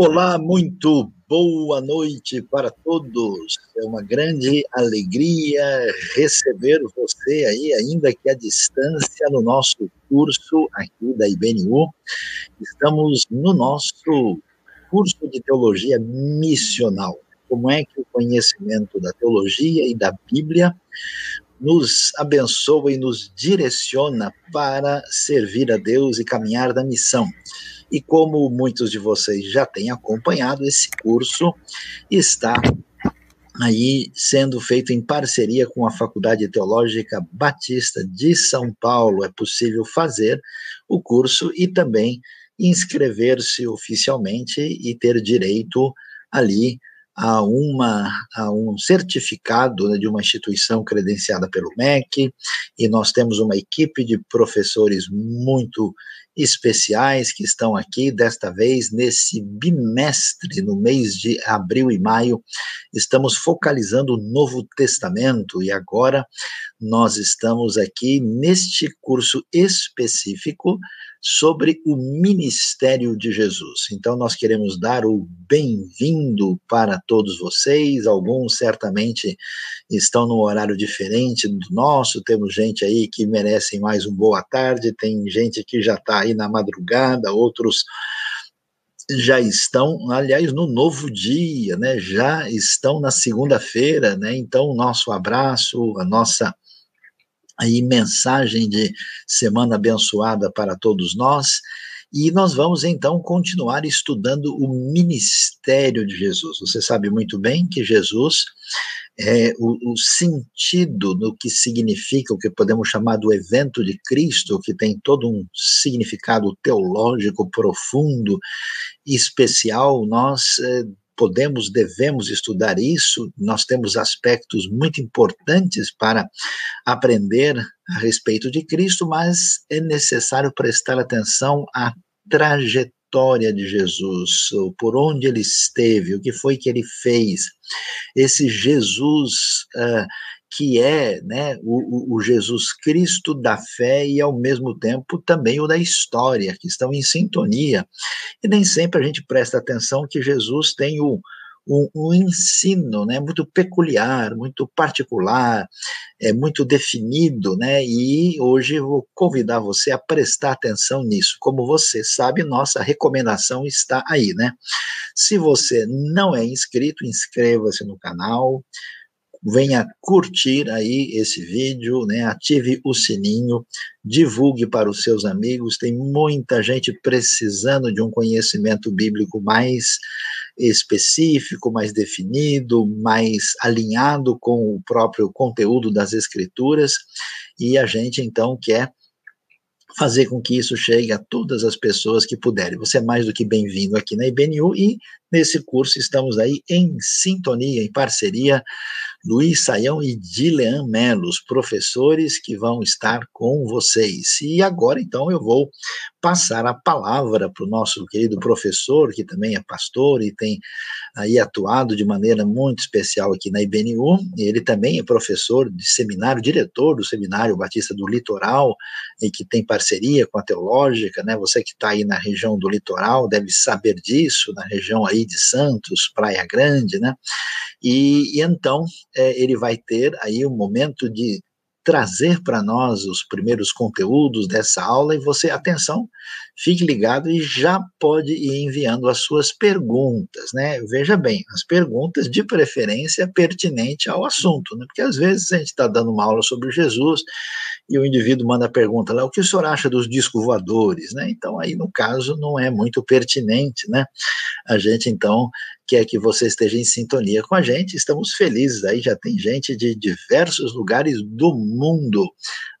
Olá, muito boa noite para todos. É uma grande alegria receber você aí, ainda que à distância, no nosso curso aqui da IBNU. Estamos no nosso curso de teologia missional. Como é que o conhecimento da teologia e da Bíblia nos abençoa e nos direciona para servir a Deus e caminhar da missão. E como muitos de vocês já têm acompanhado, esse curso está aí sendo feito em parceria com a Faculdade Teológica Batista de São Paulo. É possível fazer o curso e também inscrever-se oficialmente e ter direito ali a, uma, a um certificado né, de uma instituição credenciada pelo MEC, e nós temos uma equipe de professores muito especiais que estão aqui, desta vez, nesse bimestre, no mês de abril e maio, estamos focalizando o Novo Testamento e agora nós estamos aqui neste curso específico sobre o ministério de Jesus. Então, nós queremos dar o bem-vindo para todos vocês. Alguns certamente estão num horário diferente do nosso. Temos gente aí que merecem mais um boa tarde, tem gente que já está aí na madrugada, outros já estão, aliás, no novo dia, né? Já estão na segunda-feira, né? Então, o nosso abraço, a nossa aí mensagem de semana abençoada para todos nós. E nós vamos então continuar estudando o ministério de Jesus. Você sabe muito bem que Jesus é o, o sentido do que significa o que podemos chamar do evento de Cristo, que tem todo um significado teológico profundo e especial. Nós é, podemos, devemos estudar isso, nós temos aspectos muito importantes para aprender a respeito de Cristo, mas é necessário prestar atenção à trajetória de Jesus, por onde ele esteve, o que foi que ele fez. Esse Jesus uh, que é né, o, o, Jesus Cristo da fé e, ao mesmo tempo, também o da história, que estão em sintonia. E nem sempre a gente presta atenção que Jesus tem o, um, um, ensino né, muito peculiar, muito particular, é muito definido, né, e hoje eu vou convidar você a prestar atenção nisso. Como você sabe, nossa recomendação está aí, né? Se você não é inscrito, inscreva-se no canal, venha curtir aí esse vídeo, né? Ative o sininho, divulgue para os seus amigos. Tem muita gente precisando de um conhecimento bíblico mais específico, mais definido, mais alinhado com o próprio conteúdo das escrituras. E a gente então quer fazer com que isso chegue a todas as pessoas que puderem. Você é mais do que bem-vindo aqui na IBNU e nesse curso estamos aí em sintonia, em parceria Luiz Saião e Dilean Melos, professores que vão estar com vocês. E agora, então, eu vou passar a palavra para o nosso querido professor, que também é pastor e tem aí atuado de maneira muito especial aqui na IBNU. Ele também é professor de seminário, diretor do Seminário Batista do Litoral, e que tem parceria com a Teológica, né? Você que está aí na região do litoral deve saber disso, na região aí de Santos, Praia Grande, né? E, e então é, ele vai ter aí um momento de trazer para nós os primeiros conteúdos dessa aula e você, atenção, fique ligado e já pode ir enviando as suas perguntas, né? Veja bem, as perguntas de preferência pertinente ao assunto, né? Porque às vezes a gente está dando uma aula sobre Jesus e o indivíduo manda a pergunta lá, o que o senhor acha dos discos voadores, né? Então aí no caso não é muito pertinente, né? A gente então quer que você esteja em sintonia com a gente. Estamos felizes aí, já tem gente de diversos lugares do mundo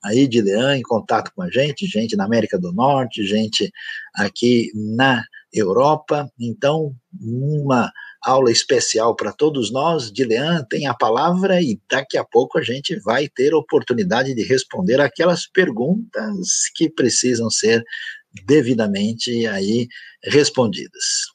aí de Leão em contato com a gente, gente na América do Norte, gente aqui na Europa. Então, uma aula especial para todos nós. Dilean tem a palavra e daqui a pouco a gente vai ter oportunidade de responder aquelas perguntas que precisam ser devidamente aí respondidas.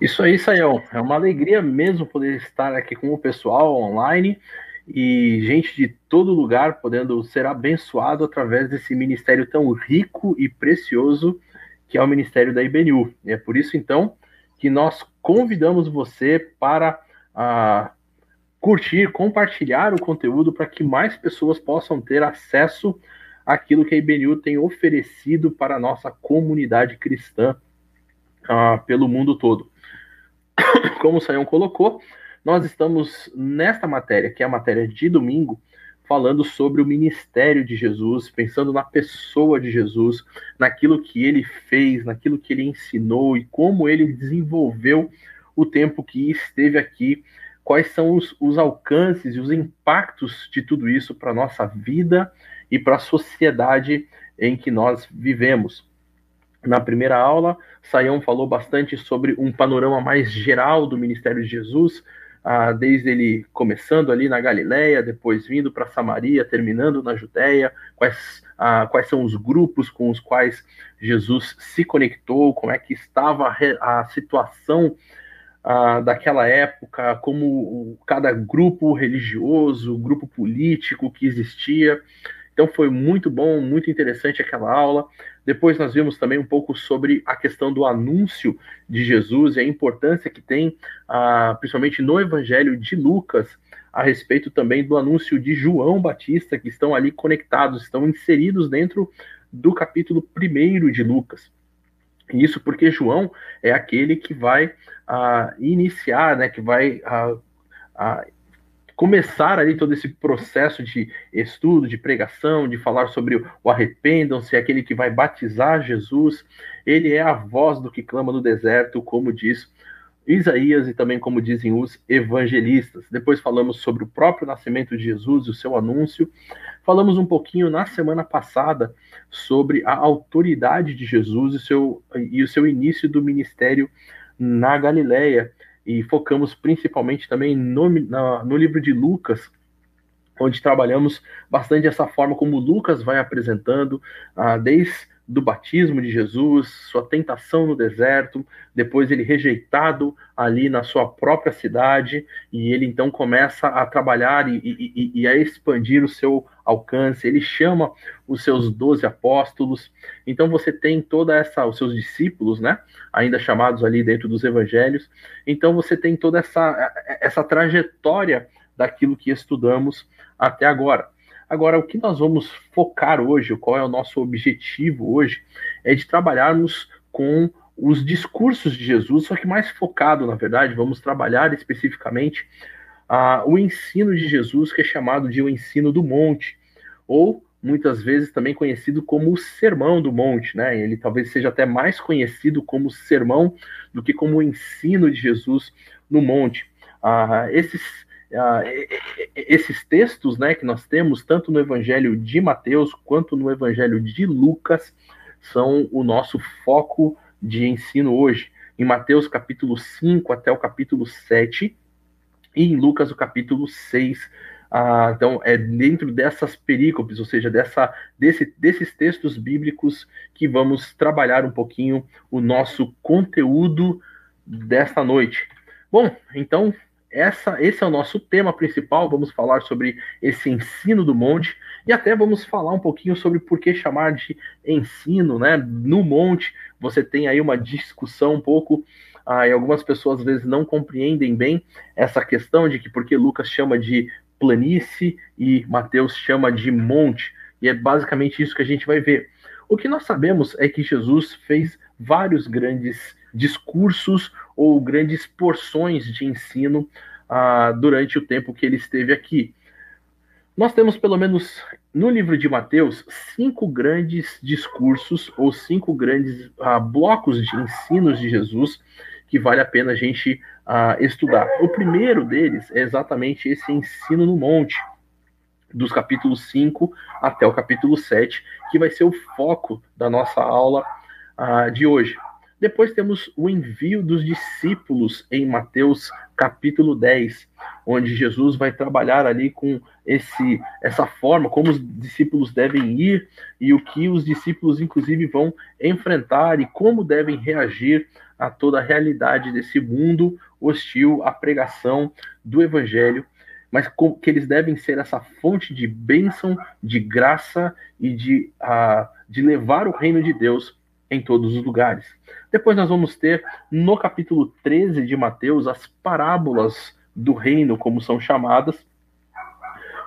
Isso aí, Sayão. É uma alegria mesmo poder estar aqui com o pessoal online e gente de todo lugar podendo ser abençoado através desse ministério tão rico e precioso que é o ministério da IBNU. E é por isso, então, que nós convidamos você para uh, curtir, compartilhar o conteúdo para que mais pessoas possam ter acesso àquilo que a IBNU tem oferecido para a nossa comunidade cristã uh, pelo mundo todo. Como o Sayão colocou, nós estamos nesta matéria, que é a matéria de domingo, falando sobre o ministério de Jesus, pensando na pessoa de Jesus, naquilo que ele fez, naquilo que ele ensinou e como ele desenvolveu o tempo que esteve aqui, quais são os, os alcances e os impactos de tudo isso para a nossa vida e para a sociedade em que nós vivemos. Na primeira aula, Saião falou bastante sobre um panorama mais geral do ministério de Jesus, ah, desde ele começando ali na Galileia, depois vindo para Samaria, terminando na Judéia, quais, ah, quais são os grupos com os quais Jesus se conectou, como é que estava a, a situação ah, daquela época, como cada grupo religioso, grupo político que existia. Então foi muito bom, muito interessante aquela aula. Depois nós vimos também um pouco sobre a questão do anúncio de Jesus e a importância que tem, ah, principalmente no Evangelho de Lucas, a respeito também do anúncio de João Batista, que estão ali conectados, estão inseridos dentro do capítulo 1 de Lucas. Isso porque João é aquele que vai ah, iniciar, né, que vai ah, ah, começar ali todo esse processo de estudo, de pregação, de falar sobre o arrependam-se, aquele que vai batizar Jesus, ele é a voz do que clama no deserto, como diz Isaías e também como dizem os evangelistas. Depois falamos sobre o próprio nascimento de Jesus e o seu anúncio. Falamos um pouquinho na semana passada sobre a autoridade de Jesus e, seu, e o seu início do ministério na Galileia e focamos principalmente também no, na, no livro de Lucas, onde trabalhamos bastante essa forma como Lucas vai apresentando, ah, desde do batismo de Jesus, sua tentação no deserto, depois ele rejeitado ali na sua própria cidade, e ele então começa a trabalhar e, e, e a expandir o seu alcance, ele chama os seus doze apóstolos, então você tem toda essa, os seus discípulos, né, ainda chamados ali dentro dos evangelhos, então você tem toda essa, essa trajetória daquilo que estudamos até agora. Agora, o que nós vamos focar hoje, qual é o nosso objetivo hoje, é de trabalharmos com os discursos de Jesus, só que mais focado, na verdade, vamos trabalhar especificamente uh, o ensino de Jesus, que é chamado de o ensino do monte, ou muitas vezes também conhecido como o Sermão do Monte, né? Ele talvez seja até mais conhecido como sermão do que como o ensino de Jesus no monte. Uh, esses esses textos né, que nós temos, tanto no Evangelho de Mateus quanto no Evangelho de Lucas, são o nosso foco de ensino hoje. Em Mateus capítulo 5 até o capítulo 7, e em Lucas o capítulo 6. Ah, então, é dentro dessas perícopes, ou seja, dessa, desse, desses textos bíblicos, que vamos trabalhar um pouquinho o nosso conteúdo desta noite. Bom, então essa, esse é o nosso tema principal. Vamos falar sobre esse ensino do monte e até vamos falar um pouquinho sobre por que chamar de ensino, né? No monte, você tem aí uma discussão um pouco. Ah, e algumas pessoas às vezes não compreendem bem essa questão de que porque Lucas chama de planície e Mateus chama de monte. E é basicamente isso que a gente vai ver. O que nós sabemos é que Jesus fez vários grandes discursos ou grandes porções de ensino ah, durante o tempo que ele esteve aqui. Nós temos, pelo menos no livro de Mateus, cinco grandes discursos ou cinco grandes ah, blocos de ensinos de Jesus que vale a pena a gente ah, estudar. O primeiro deles é exatamente esse ensino no monte, dos capítulos 5 até o capítulo 7, que vai ser o foco da nossa aula de hoje. Depois temos o envio dos discípulos em Mateus capítulo 10, onde Jesus vai trabalhar ali com esse essa forma como os discípulos devem ir e o que os discípulos inclusive vão enfrentar e como devem reagir a toda a realidade desse mundo hostil à pregação do evangelho mas que eles devem ser essa fonte de bênção, de graça e de, uh, de levar o reino de Deus em todos os lugares. Depois nós vamos ter no capítulo 13 de Mateus as parábolas do reino, como são chamadas,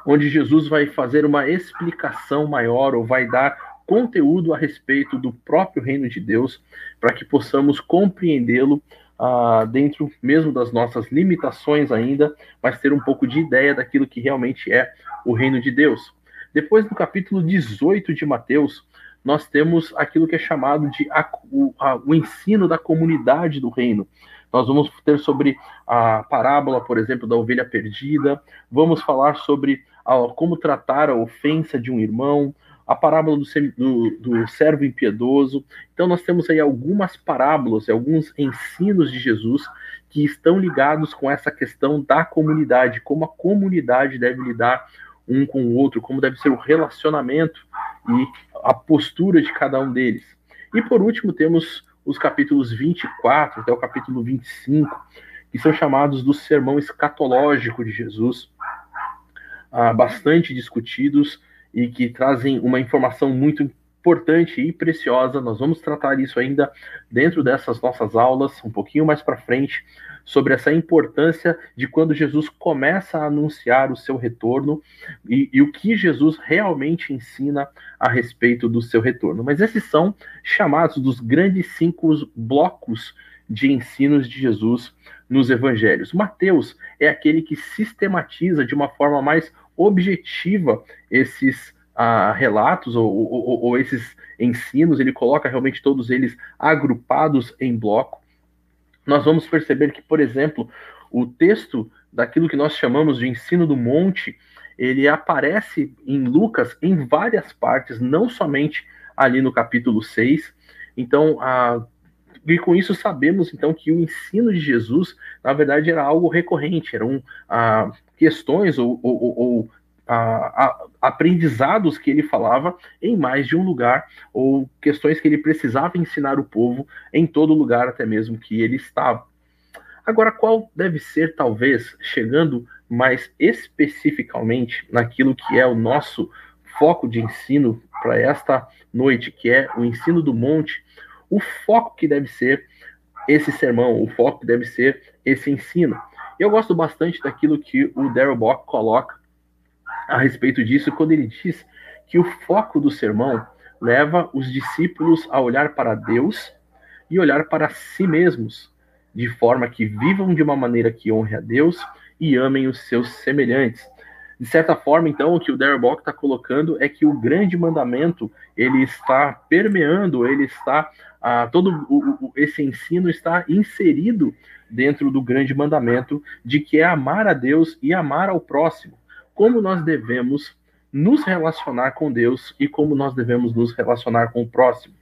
onde Jesus vai fazer uma explicação maior ou vai dar conteúdo a respeito do próprio reino de Deus, para que possamos compreendê-lo ah, dentro mesmo das nossas limitações ainda, mas ter um pouco de ideia daquilo que realmente é o reino de Deus. Depois, no capítulo 18 de Mateus, nós temos aquilo que é chamado de a, o, a, o ensino da comunidade do reino. Nós vamos ter sobre a parábola, por exemplo, da ovelha perdida, vamos falar sobre a, como tratar a ofensa de um irmão, a parábola do, do, do, servo impiedoso. Então, nós temos aí algumas parábolas, alguns ensinos de Jesus que estão ligados com essa questão da comunidade, como a comunidade deve lidar um com o outro, como deve ser o relacionamento e a postura de cada um deles. E por último, temos os capítulos 24 até o capítulo 25, que são chamados do sermão escatológico de Jesus, ah, bastante discutidos e que trazem uma informação muito importante e preciosa. Nós vamos tratar isso ainda dentro dessas nossas aulas, um pouquinho mais para frente, sobre essa importância de quando Jesus começa a anunciar o seu retorno e, e, o que Jesus realmente ensina a respeito do seu retorno. Mas esses são chamados dos grandes cinco blocos de ensinos de Jesus nos evangelhos. Mateus é aquele que sistematiza de uma forma mais objetiva esses uh, relatos ou, ou, ou, esses ensinos, ele coloca realmente todos eles agrupados em bloco nós vamos perceber que, por exemplo, o texto daquilo que nós chamamos de ensino do monte, ele aparece em Lucas em várias partes, não somente ali no capítulo 6. Então, a, e com isso sabemos então que o ensino de Jesus, na verdade, era algo recorrente, eram a, questões ou, ou, ou a, aprendizados que ele falava em mais de um lugar, ou questões que ele precisava ensinar o povo em todo lugar, até mesmo que ele estava. Agora, qual deve ser, talvez, chegando mais especificamente naquilo que é o nosso foco de ensino para esta noite, que é o ensino do monte, o foco que deve ser esse sermão, o foco que deve ser esse ensino. Eu gosto bastante daquilo que o Darrell Bock coloca a respeito disso quando ele diz que o foco do sermão leva os discípulos a olhar para Deus e olhar para si mesmos, de forma que vivam de uma maneira que honre a Deus e amem os seus semelhantes. De certa forma, então, o que o Darrell Bock está colocando é que o grande mandamento ele está permeando, ele está ah, todo o, o, esse ensino está inserido dentro do grande mandamento de que é amar a Deus e amar ao próximo como nós devemos nos relacionar com Deus e como nós devemos nos relacionar com o próximo.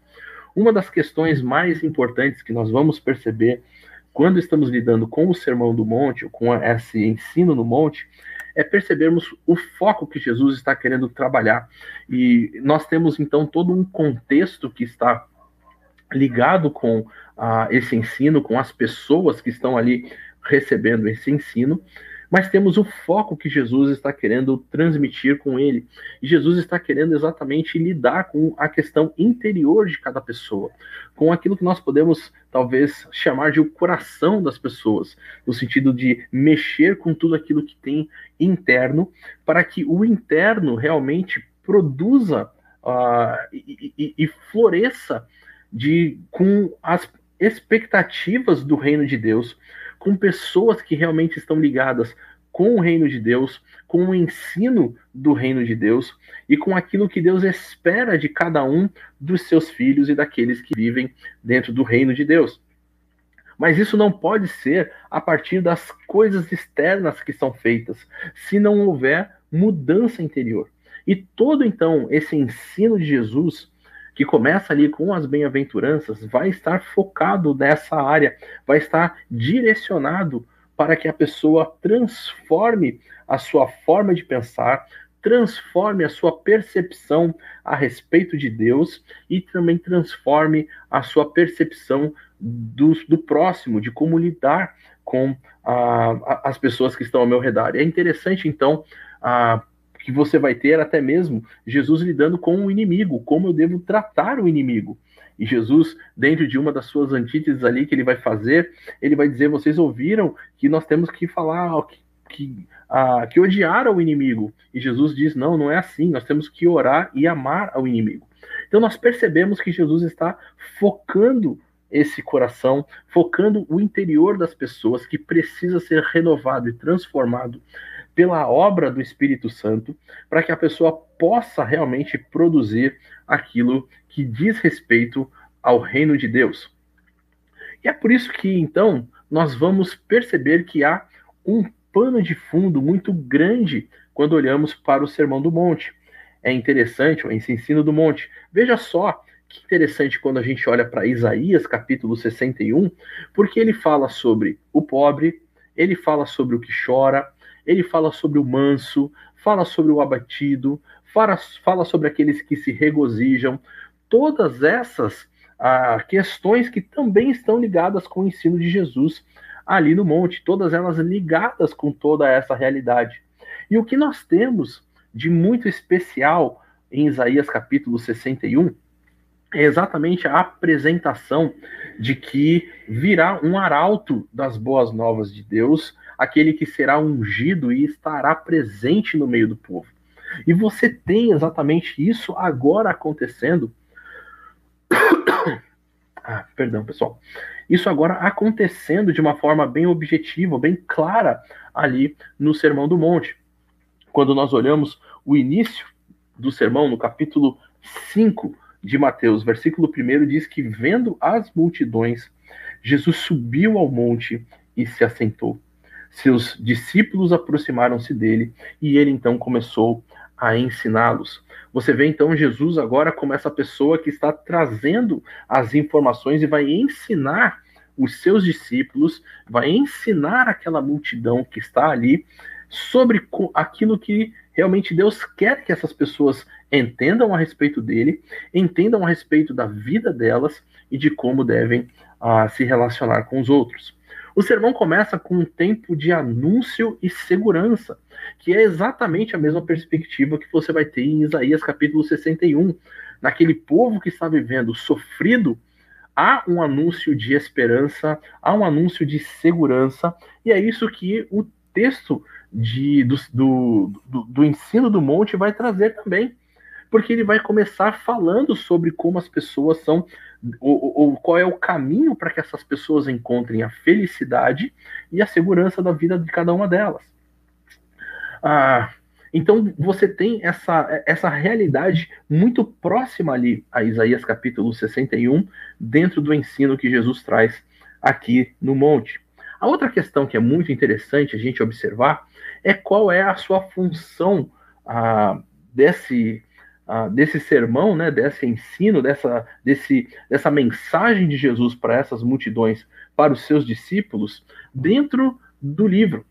Uma das questões mais importantes que nós vamos perceber quando estamos lidando com o Sermão do Monte, ou com esse ensino no monte, é percebermos o foco que Jesus está querendo trabalhar. E nós temos então todo um contexto que está ligado com uh, esse ensino, com as pessoas que estão ali recebendo esse ensino mas temos o foco que Jesus está querendo transmitir com ele. E Jesus está querendo exatamente lidar com a questão interior de cada pessoa, com aquilo que nós podemos talvez chamar de o coração das pessoas, no sentido de mexer com tudo aquilo que tem interno, para que o interno realmente produza uh, e, e, e floresça de, com as expectativas do reino de Deus, com pessoas que realmente estão ligadas com o reino de Deus, com o ensino do reino de Deus e com aquilo que Deus espera de cada um dos seus filhos e daqueles que vivem dentro do reino de Deus. Mas isso não pode ser a partir das coisas externas que são feitas, se não houver mudança interior. E todo então esse ensino de Jesus que começa ali com as bem-aventuranças, vai estar focado nessa área, vai estar direcionado para que a pessoa transforme a sua forma de pensar, transforme a sua percepção a respeito de Deus e também transforme a sua percepção do, do próximo, de como lidar com as pessoas que estão ao meu redor. É interessante, então, que você vai ter até mesmo Jesus lidando com o inimigo, como eu devo tratar o inimigo. E Jesus, dentro de uma das suas antíteses ali que ele vai fazer, ele vai dizer: vocês ouviram que nós temos que falar que, que, ah, que odiar ao inimigo. E Jesus diz: não, não é assim. Nós temos que orar e amar ao inimigo. Então nós percebemos que Jesus está focando esse coração, focando o interior das pessoas que precisa ser renovado e transformado pela obra do Espírito Santo, para que a pessoa possa realmente produzir aquilo que diz respeito ao reino de Deus. E é por isso que então nós vamos perceber que há um pano de fundo muito grande quando olhamos para o Sermão do Monte. É interessante esse ensino do monte. Veja só que interessante quando a gente olha para Isaías, capítulo 61, porque ele fala sobre o pobre, ele fala sobre o que chora, ele fala sobre o manso, fala sobre o abatido, fala, fala sobre aqueles que se regozijam. Todas essas ah, questões que também estão ligadas com o ensino de Jesus ali no monte, todas elas ligadas com toda essa realidade. E o que nós temos de muito especial em Isaías capítulo 61 é exatamente a apresentação de que virá um arauto das boas novas de Deus, aquele que será ungido e estará presente no meio do povo. E você tem exatamente isso agora acontecendo. ah, perdão, pessoal. Isso agora acontecendo de uma forma bem objetiva, bem clara ali no Sermão do Monte. Quando nós olhamos o início do sermão, no capítulo 5 de Mateus, versículo 1, diz que, vendo as multidões, Jesus subiu ao monte e se assentou. Seus discípulos aproximaram-se dele e ele então começou a ensiná-los. Você vê então Jesus agora como essa pessoa que está trazendo as informações e vai ensinar os seus discípulos, vai ensinar aquela multidão que está ali sobre aquilo que realmente Deus quer que essas pessoas entendam a respeito dele, entendam a respeito da vida delas e de como devem uh, se relacionar com os outros. O sermão começa com um tempo de anúncio e segurança, que é exatamente a mesma perspectiva que você vai ter em Isaías capítulo 61. Naquele povo que está vivendo sofrido, há um anúncio de esperança, há um anúncio de segurança, e é isso que o texto de, do, do, do, do ensino do monte vai trazer também. Porque ele vai começar falando sobre como as pessoas são, ou, ou qual é o caminho para que essas pessoas encontrem a felicidade e a segurança da vida de cada uma delas. Ah, então você tem essa, essa realidade muito próxima ali a Isaías capítulo 61, dentro do ensino que Jesus traz aqui no monte. A outra questão que é muito interessante a gente observar é qual é a sua função ah, desse, ah, desse sermão, né, desse ensino, dessa, desse, dessa mensagem de Jesus para essas multidões, para os seus discípulos, dentro do livro.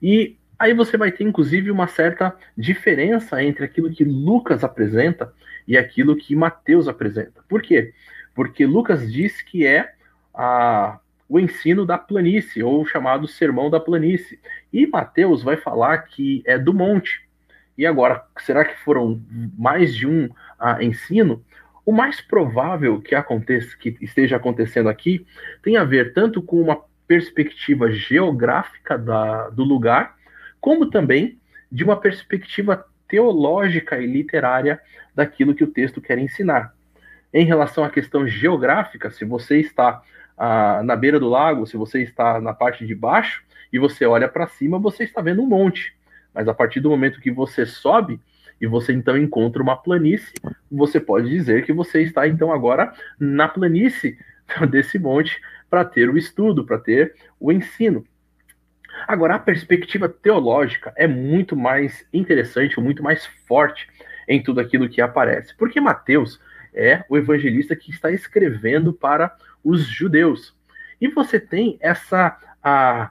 E aí você vai ter, inclusive, uma certa diferença entre aquilo que Lucas apresenta e aquilo que Mateus apresenta. Por quê? Porque Lucas diz que é a o ensino da planície, ou chamado Sermão da Planície. E Mateus vai falar que é do monte. E agora, será que foram mais de um uh, ensino? O mais provável que aconteça, que esteja acontecendo aqui, tem a ver tanto com uma perspectiva geográfica da, do lugar, como também de uma perspectiva teológica e literária daquilo que o texto quer ensinar. Em relação à questão geográfica, se você está ah, na beira do lago, se você está na parte de baixo e você olha para cima, você está vendo um monte. Mas a partir do momento que você sobe e você então encontra uma planície, você pode dizer que você está então agora na planície desse monte para ter o estudo, para ter o ensino. Agora, a perspectiva teológica é muito mais interessante, muito mais forte em tudo aquilo que aparece. Porque Mateus é o evangelista que está escrevendo para os judeus. E você tem essa, a,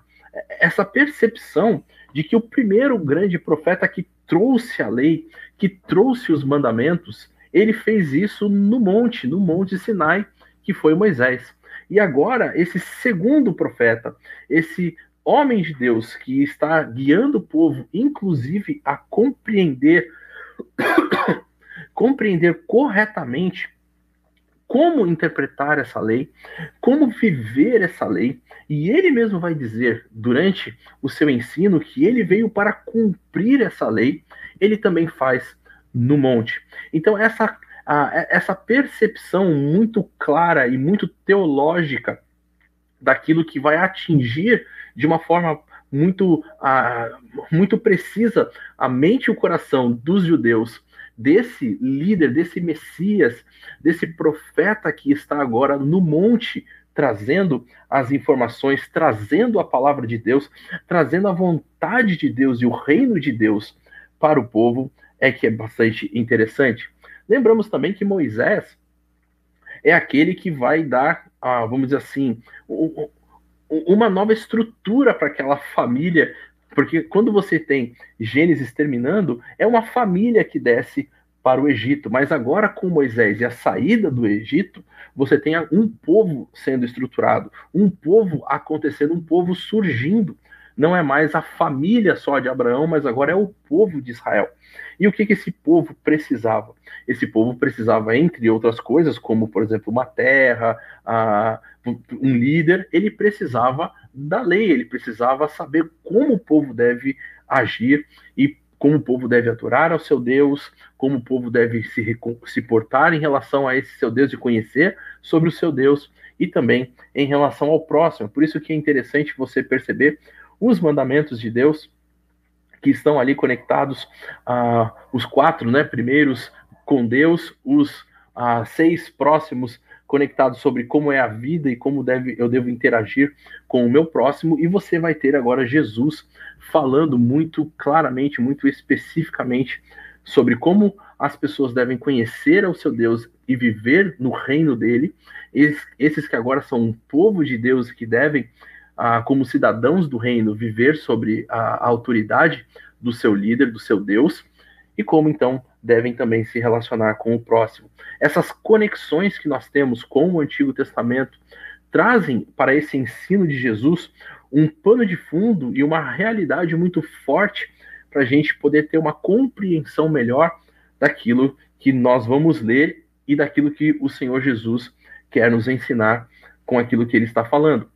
essa percepção de que o primeiro grande profeta que trouxe a lei, que trouxe os mandamentos, ele fez isso no monte, no monte Sinai, que foi Moisés. E agora, esse segundo profeta, esse homem de Deus que está guiando o povo, inclusive a compreender compreender corretamente como interpretar essa lei, como viver essa lei, e ele mesmo vai dizer durante o seu ensino que ele veio para cumprir essa lei, ele também faz no monte. Então, essa, a, essa percepção muito clara e muito teológica daquilo que vai atingir de uma forma muito, a, muito precisa a mente e o coração dos judeus desse líder, desse Messias, desse profeta que está agora no monte, trazendo as informações, trazendo a palavra de Deus, trazendo a vontade de Deus e o reino de Deus para o povo, é que é bastante interessante. Lembramos também que Moisés é aquele que vai dar, vamos dizer assim, uma nova estrutura para aquela família porque quando você tem Gênesis terminando, é uma família que desce para o Egito. Mas agora, com Moisés e a saída do Egito, você tem um povo sendo estruturado, um povo acontecendo, um povo surgindo. Não é mais a família só de Abraão, mas agora é o povo de Israel. E o que, que esse povo precisava? Esse povo precisava, entre outras coisas, como, por exemplo, uma terra, um líder, ele precisava da lei, ele precisava saber como o povo deve agir e como o povo deve adorar ao seu Deus, como o povo deve se, se portar em relação a esse seu Deus e conhecer sobre o seu Deus e também em relação ao próximo. Por isso que é interessante você perceber os mandamentos de Deus que estão ali conectados, uh, os quatro né, primeiros com Deus, os uh, seis próximos conectados sobre como é a vida e como deve, eu devo interagir com o meu próximo, e você vai ter agora Jesus falando muito claramente, muito especificamente sobre como as pessoas devem conhecer ao seu Deus e viver no reino dele, esses, que agora são um povo de Deus que devem, ah, como cidadãos do reino, viver sobre a autoridade do seu líder, do seu Deus, e como então devem também se relacionar com o próximo. Essas conexões que nós temos com o Antigo Testamento trazem para esse ensino de Jesus um pano de fundo e uma realidade muito forte para a gente poder ter uma compreensão melhor daquilo que nós vamos ler e daquilo que o Senhor Jesus quer nos ensinar com aquilo que ele está falando.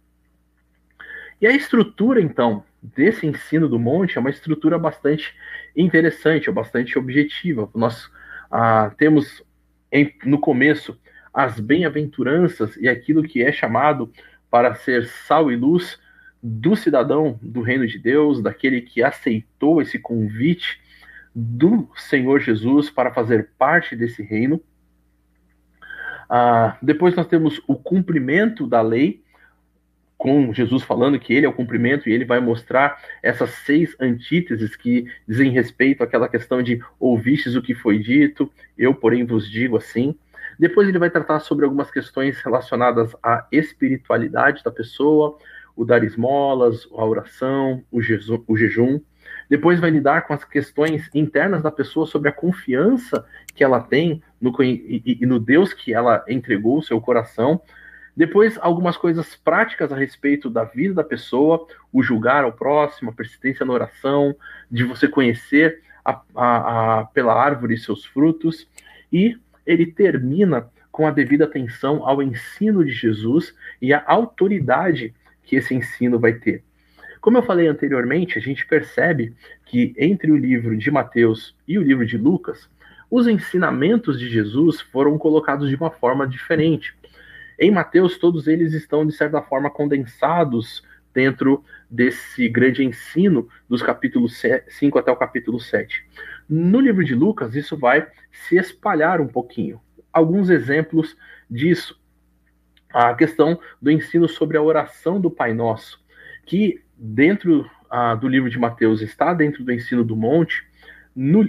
E a estrutura, então, desse ensino do monte é uma estrutura bastante interessante, bastante objetiva. Nós ah, temos em, no começo as bem-aventuranças e aquilo que é chamado para ser sal e luz do cidadão do reino de Deus, daquele que aceitou esse convite do Senhor Jesus para fazer parte desse reino. Ah, depois nós temos o cumprimento da lei, com Jesus falando que ele é o cumprimento e ele vai mostrar essas seis antíteses que dizem respeito àquela questão de ouvistes o que foi dito, eu, porém, vos digo assim. Depois ele vai tratar sobre algumas questões relacionadas à espiritualidade da pessoa, o dar esmolas, a oração, o, o jejum. Depois vai lidar com as questões internas da pessoa sobre a confiança que ela tem no, e, e no Deus que ela entregou o seu coração, depois, algumas coisas práticas a respeito da vida da pessoa, o julgar ao próximo, a persistência na oração, de você conhecer a, a, a, pela árvore seus frutos. E ele termina com a devida atenção ao ensino de Jesus e a autoridade que esse ensino vai ter. Como eu falei anteriormente, a gente percebe que entre o livro de Mateus e o livro de Lucas, os ensinamentos de Jesus foram colocados de uma forma diferente. Em Mateus, todos eles estão, de certa forma, condensados dentro desse grande ensino dos capítulos 5 até o capítulo 7. No livro de Lucas, isso vai se espalhar um pouquinho. Alguns exemplos disso. A questão do ensino sobre a oração do Pai Nosso, que dentro ah, do livro de Mateus está dentro do ensino do monte. No,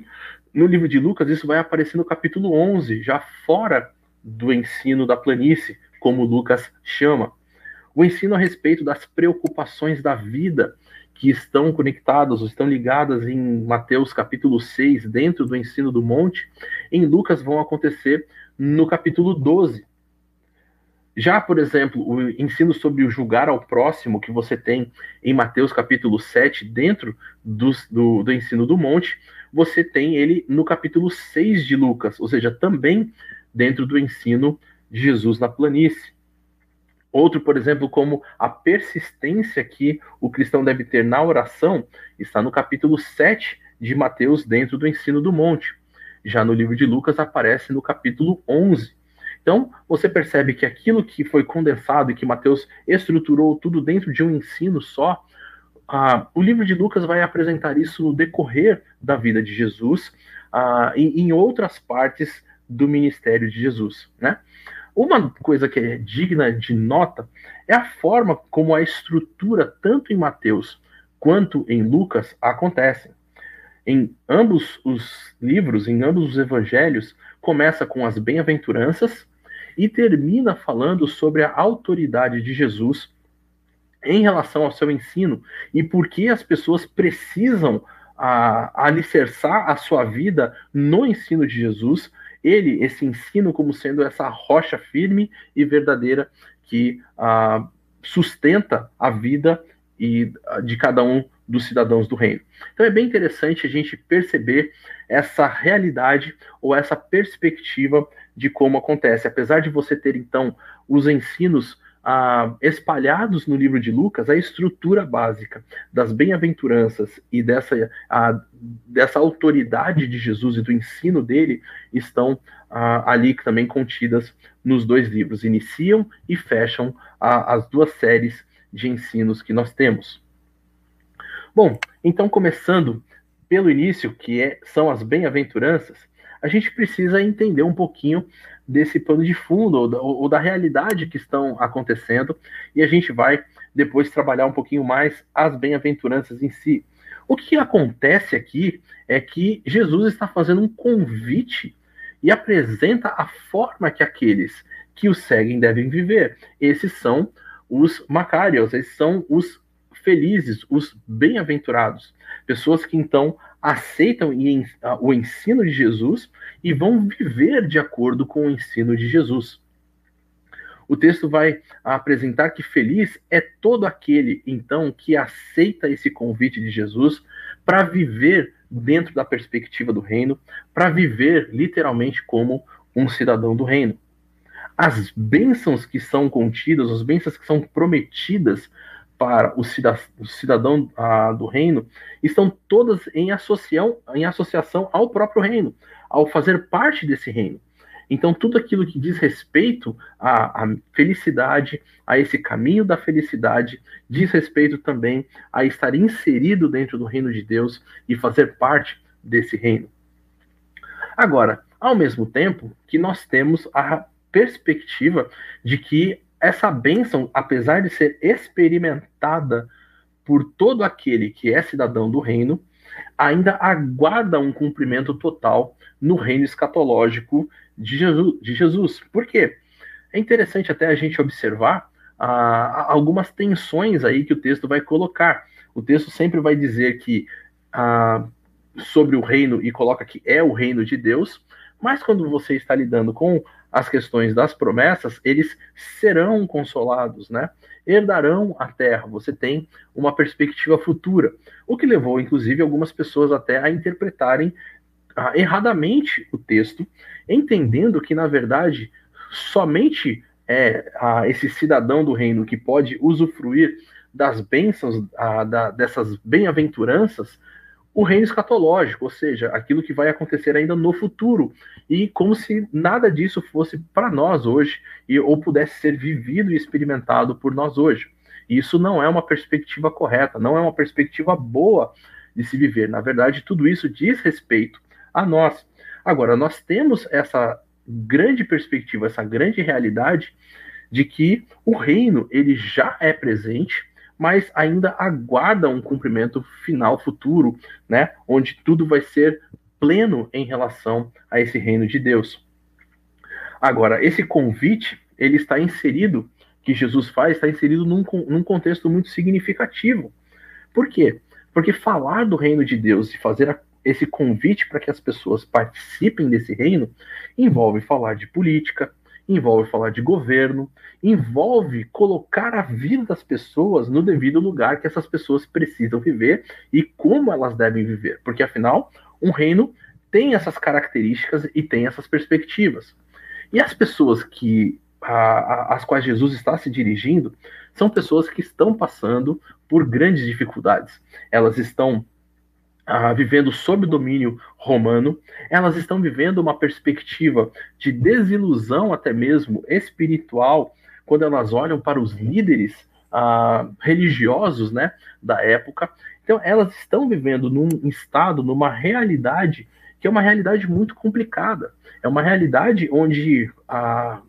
no livro de Lucas, isso vai aparecer no capítulo 11, já fora do ensino da planície, como Lucas chama. O ensino a respeito das preocupações da vida que estão conectadas, ou estão ligadas em Mateus capítulo 6, dentro do ensino do monte, em Lucas vão acontecer no capítulo 12. Já, por exemplo, o ensino sobre o julgar ao próximo que você tem em Mateus capítulo 7, dentro do, do, do ensino do monte, você tem ele no capítulo 6 de Lucas, ou seja, também dentro do ensino de Jesus na planície. Outro, por exemplo, como a persistência que o cristão deve ter na oração, está no capítulo 7 de Mateus, dentro do ensino do monte. Já no livro de Lucas aparece no capítulo 11. Então, você percebe que aquilo que foi condensado e que Mateus estruturou tudo dentro de um ensino só, ah, o livro de Lucas vai apresentar isso no decorrer da vida de Jesus ah, e em outras partes do ministério de Jesus, né? Uma coisa que é digna de nota é a forma como a estrutura, tanto em Mateus quanto em Lucas, acontecem. Em ambos os livros, em ambos os evangelhos, começa com as bem-aventuranças e termina falando sobre a autoridade de Jesus em relação ao seu ensino e por que as pessoas precisam a, a alicerçar a sua vida no ensino de Jesus ele, esse ensino, como sendo essa rocha firme e verdadeira que ah, sustenta a vida e ah, de cada um dos cidadãos do reino. Então é bem interessante a gente perceber essa realidade ou essa perspectiva de como acontece. Apesar de você ter então os ensinos ah, espalhados no livro de Lucas a estrutura básica das bem-aventuranças e dessa, a, dessa autoridade de Jesus e do ensino dele estão ah, ali também contidas nos dois livros. Iniciam e fecham as duas séries de ensinos que nós temos. Bom, então começando pelo início, que é, são as bem-aventuranças, a gente precisa entender um pouquinho desse pano de fundo ou da, ou da, realidade que estão acontecendo e a gente vai depois trabalhar um pouquinho mais as bem-aventuranças em si. O que acontece aqui é que Jesus está fazendo um convite e apresenta a forma que aqueles que o seguem devem viver. Esses são os Macários, esses são os felizes, os bem-aventurados, pessoas que então aceitam o ensino de Jesus e vão viver de acordo com o ensino de Jesus. O texto vai apresentar que feliz é todo aquele, então, que aceita esse convite de Jesus para viver dentro da perspectiva do reino, para viver literalmente como um cidadão do reino. As bênçãos que são contidas, as bênçãos que são prometidas para o cidadão ah, do reino estão todas em associação, em associação ao próprio reino, ao fazer parte desse reino. Então, tudo aquilo que diz respeito à, à, felicidade, a esse caminho da felicidade, diz respeito também a estar inserido dentro do reino de Deus e fazer parte desse reino. Agora, ao mesmo tempo que nós temos a perspectiva de que essa bênção, apesar de ser experimentada por todo aquele que é cidadão do reino, ainda aguarda um cumprimento total no reino escatológico de Jesus. De Jesus. Por quê? É interessante até a gente observar ah, algumas tensões aí que o texto vai colocar. O texto sempre vai dizer que ah, sobre o reino e coloca que é o reino de Deus, mas quando você está lidando com as questões das promessas, eles serão consolados, né? Herdarão a terra. Você tem uma perspectiva futura, o que levou, inclusive, algumas pessoas até a interpretarem erradamente o texto, entendendo que, na verdade, somente é ah, esse cidadão do reino que pode usufruir das bênçãos, ah, da, dessas bem-aventuranças, o reino escatológico, ou seja, aquilo que vai acontecer ainda no futuro, e como se nada disso fosse para nós hoje, e, ou pudesse ser vivido e experimentado por nós hoje. Isso não é uma perspectiva correta, não é uma perspectiva boa de se viver. Na verdade, tudo isso diz respeito a nós. Agora, nós temos essa grande perspectiva, essa grande realidade de que o reino ele já é presente, mas ainda aguarda um cumprimento final futuro, né, onde tudo vai ser pleno em relação a esse reino de Deus. Agora, esse convite, ele está inserido, que Jesus faz, está inserido num, num contexto muito significativo. Por quê? Porque falar do reino de Deus e fazer a, esse convite para que as pessoas participem desse reino envolve falar de política, envolve falar de governo, envolve colocar a vida das pessoas no devido lugar que essas pessoas precisam viver e como elas devem viver, porque afinal, um reino tem essas características e tem essas perspectivas. E as pessoas que a, a, às quais Jesus está se dirigindo são pessoas que estão passando por grandes dificuldades. Elas estão ah, vivendo sob domínio romano, elas estão vivendo uma perspectiva de desilusão, até mesmo espiritual, quando elas olham para os líderes ah, religiosos né, da época. Então, elas estão vivendo num estado, numa realidade que é uma realidade muito complicada. É uma realidade onde a,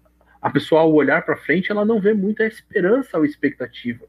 a pessoa, ao olhar para frente, ela não vê muita esperança ou expectativa.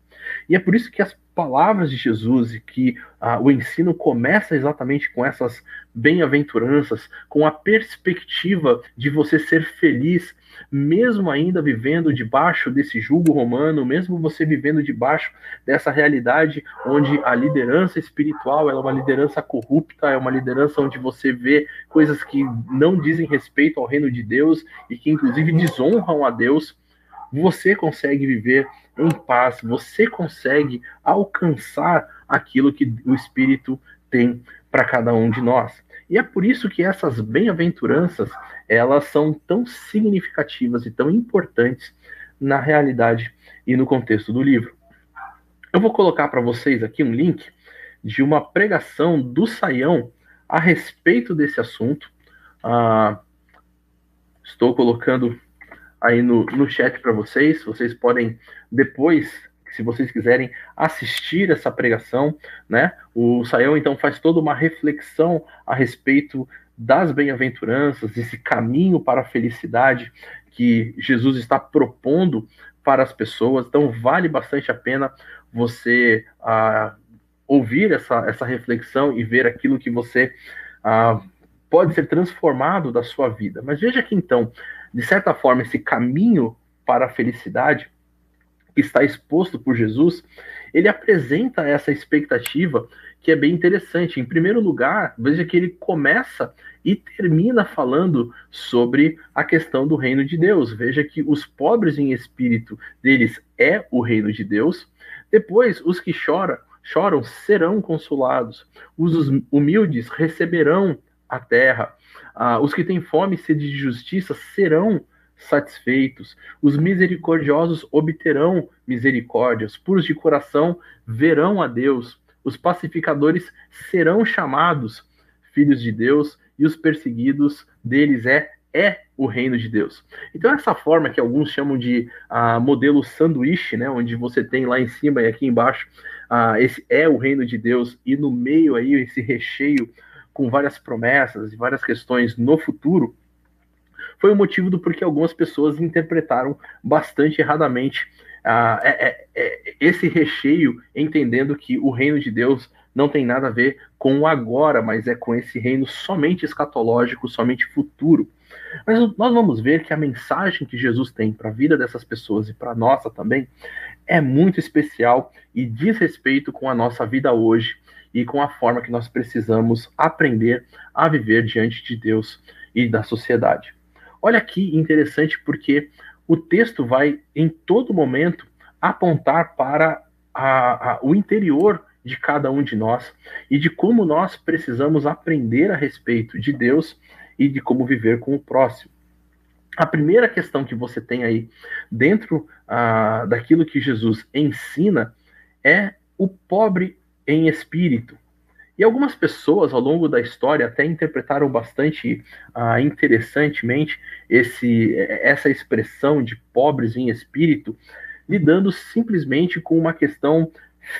E é por isso que as palavras de Jesus e que ah, o ensino começa exatamente com essas bem-aventuranças, com a perspectiva de você ser feliz, mesmo ainda vivendo debaixo desse jugo romano, mesmo você vivendo debaixo dessa realidade onde a liderança espiritual é uma liderança corrupta, é uma liderança onde você vê coisas que não dizem respeito ao reino de Deus e que inclusive desonram a Deus você consegue viver em paz, você consegue alcançar aquilo que o Espírito tem para cada um de nós. E é por isso que essas bem-aventuranças, elas são tão significativas e tão importantes na realidade e no contexto do livro. Eu vou colocar para vocês aqui um link de uma pregação do Saião a respeito desse assunto. Ah, estou colocando aí no, no chat para vocês. Vocês podem depois, se vocês quiserem, assistir essa pregação, né? O Saião então faz toda uma reflexão a respeito das bem-aventuranças, esse caminho para a felicidade que Jesus está propondo para as pessoas. Então vale bastante a pena você ah, ouvir essa, essa reflexão e ver aquilo que você ah, pode ser transformado da sua vida. Mas veja que então de certa forma, esse caminho para a felicidade que está exposto por Jesus, ele apresenta essa expectativa que é bem interessante. Em primeiro lugar, veja que ele começa e termina falando sobre a questão do reino de Deus. Veja que os pobres em espírito deles é o reino de Deus. Depois, os que choram, choram serão consolados. Os humildes receberão a terra. Ah, os que têm fome e sede de justiça serão satisfeitos. Os misericordiosos obterão misericórdias. Puros de coração verão a Deus. Os pacificadores serão chamados filhos de Deus e os perseguidos deles é é o reino de Deus. Então essa forma que alguns chamam de ah, modelo sanduíche, né, onde você tem lá em cima e aqui embaixo ah, esse é o reino de Deus e no meio aí esse recheio com várias promessas e várias questões no futuro, foi o motivo do porquê algumas pessoas interpretaram bastante erradamente uh, é, é, é, esse recheio, entendendo que o reino de Deus não tem nada a ver com o agora, mas é com esse reino somente escatológico, somente futuro. Mas nós vamos ver que a mensagem que Jesus tem para a vida dessas pessoas e para a nossa também é muito especial e diz respeito com a nossa vida hoje e com a forma que nós precisamos aprender a viver diante de Deus e da sociedade. Olha que interessante, porque o texto vai, em todo momento, apontar para a, a, o interior de cada um de nós e de como nós precisamos aprender a respeito de Deus e de como viver com o próximo. A primeira questão que você tem aí dentro ah, daquilo que Jesus ensina é o pobre em espírito. E algumas pessoas ao longo da história até interpretaram bastante uh, interessantemente esse, essa expressão de pobres em espírito, lidando simplesmente com uma questão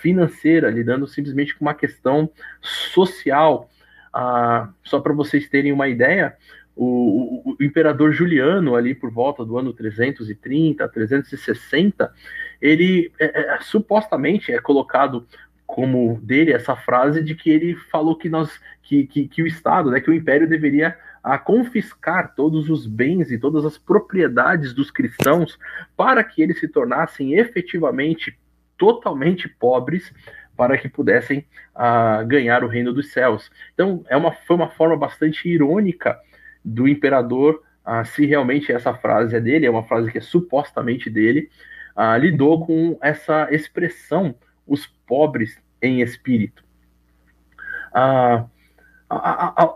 financeira, lidando simplesmente com uma questão social. Uh, só para vocês terem uma ideia, o, o, o, imperador Juliano, ali por volta do ano 330, 360, ele é, é, supostamente é colocado como dele essa frase de que ele falou que nós que, que, que o Estado, né, que o Império deveria a confiscar todos os bens e todas as propriedades dos cristãos para que eles se tornassem efetivamente totalmente pobres para que pudessem uh, ganhar o reino dos céus. Então é uma, foi uma forma bastante irônica do imperador ah, se realmente essa frase é dele, é uma frase que é supostamente dele, ah, lidou com essa expressão, os pobres em espírito. Ah,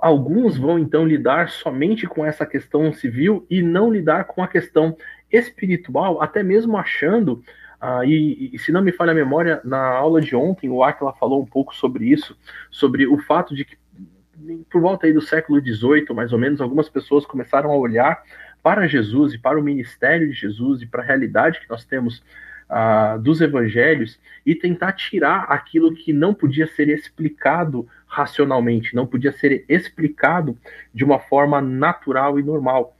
alguns vão então lidar somente com essa questão civil e não lidar com a questão espiritual, até mesmo achando, ah, e, e, se não me falha a memória, na aula de ontem o Aquila falou um pouco sobre isso, sobre o fato de que por volta aí do século XVIII, mais ou menos, algumas pessoas começaram a olhar para Jesus e para o ministério de Jesus e para a realidade que nós temos dos evangelhos e tentar tirar aquilo que não podia ser explicado racionalmente, não podia ser explicado de uma forma natural e normal.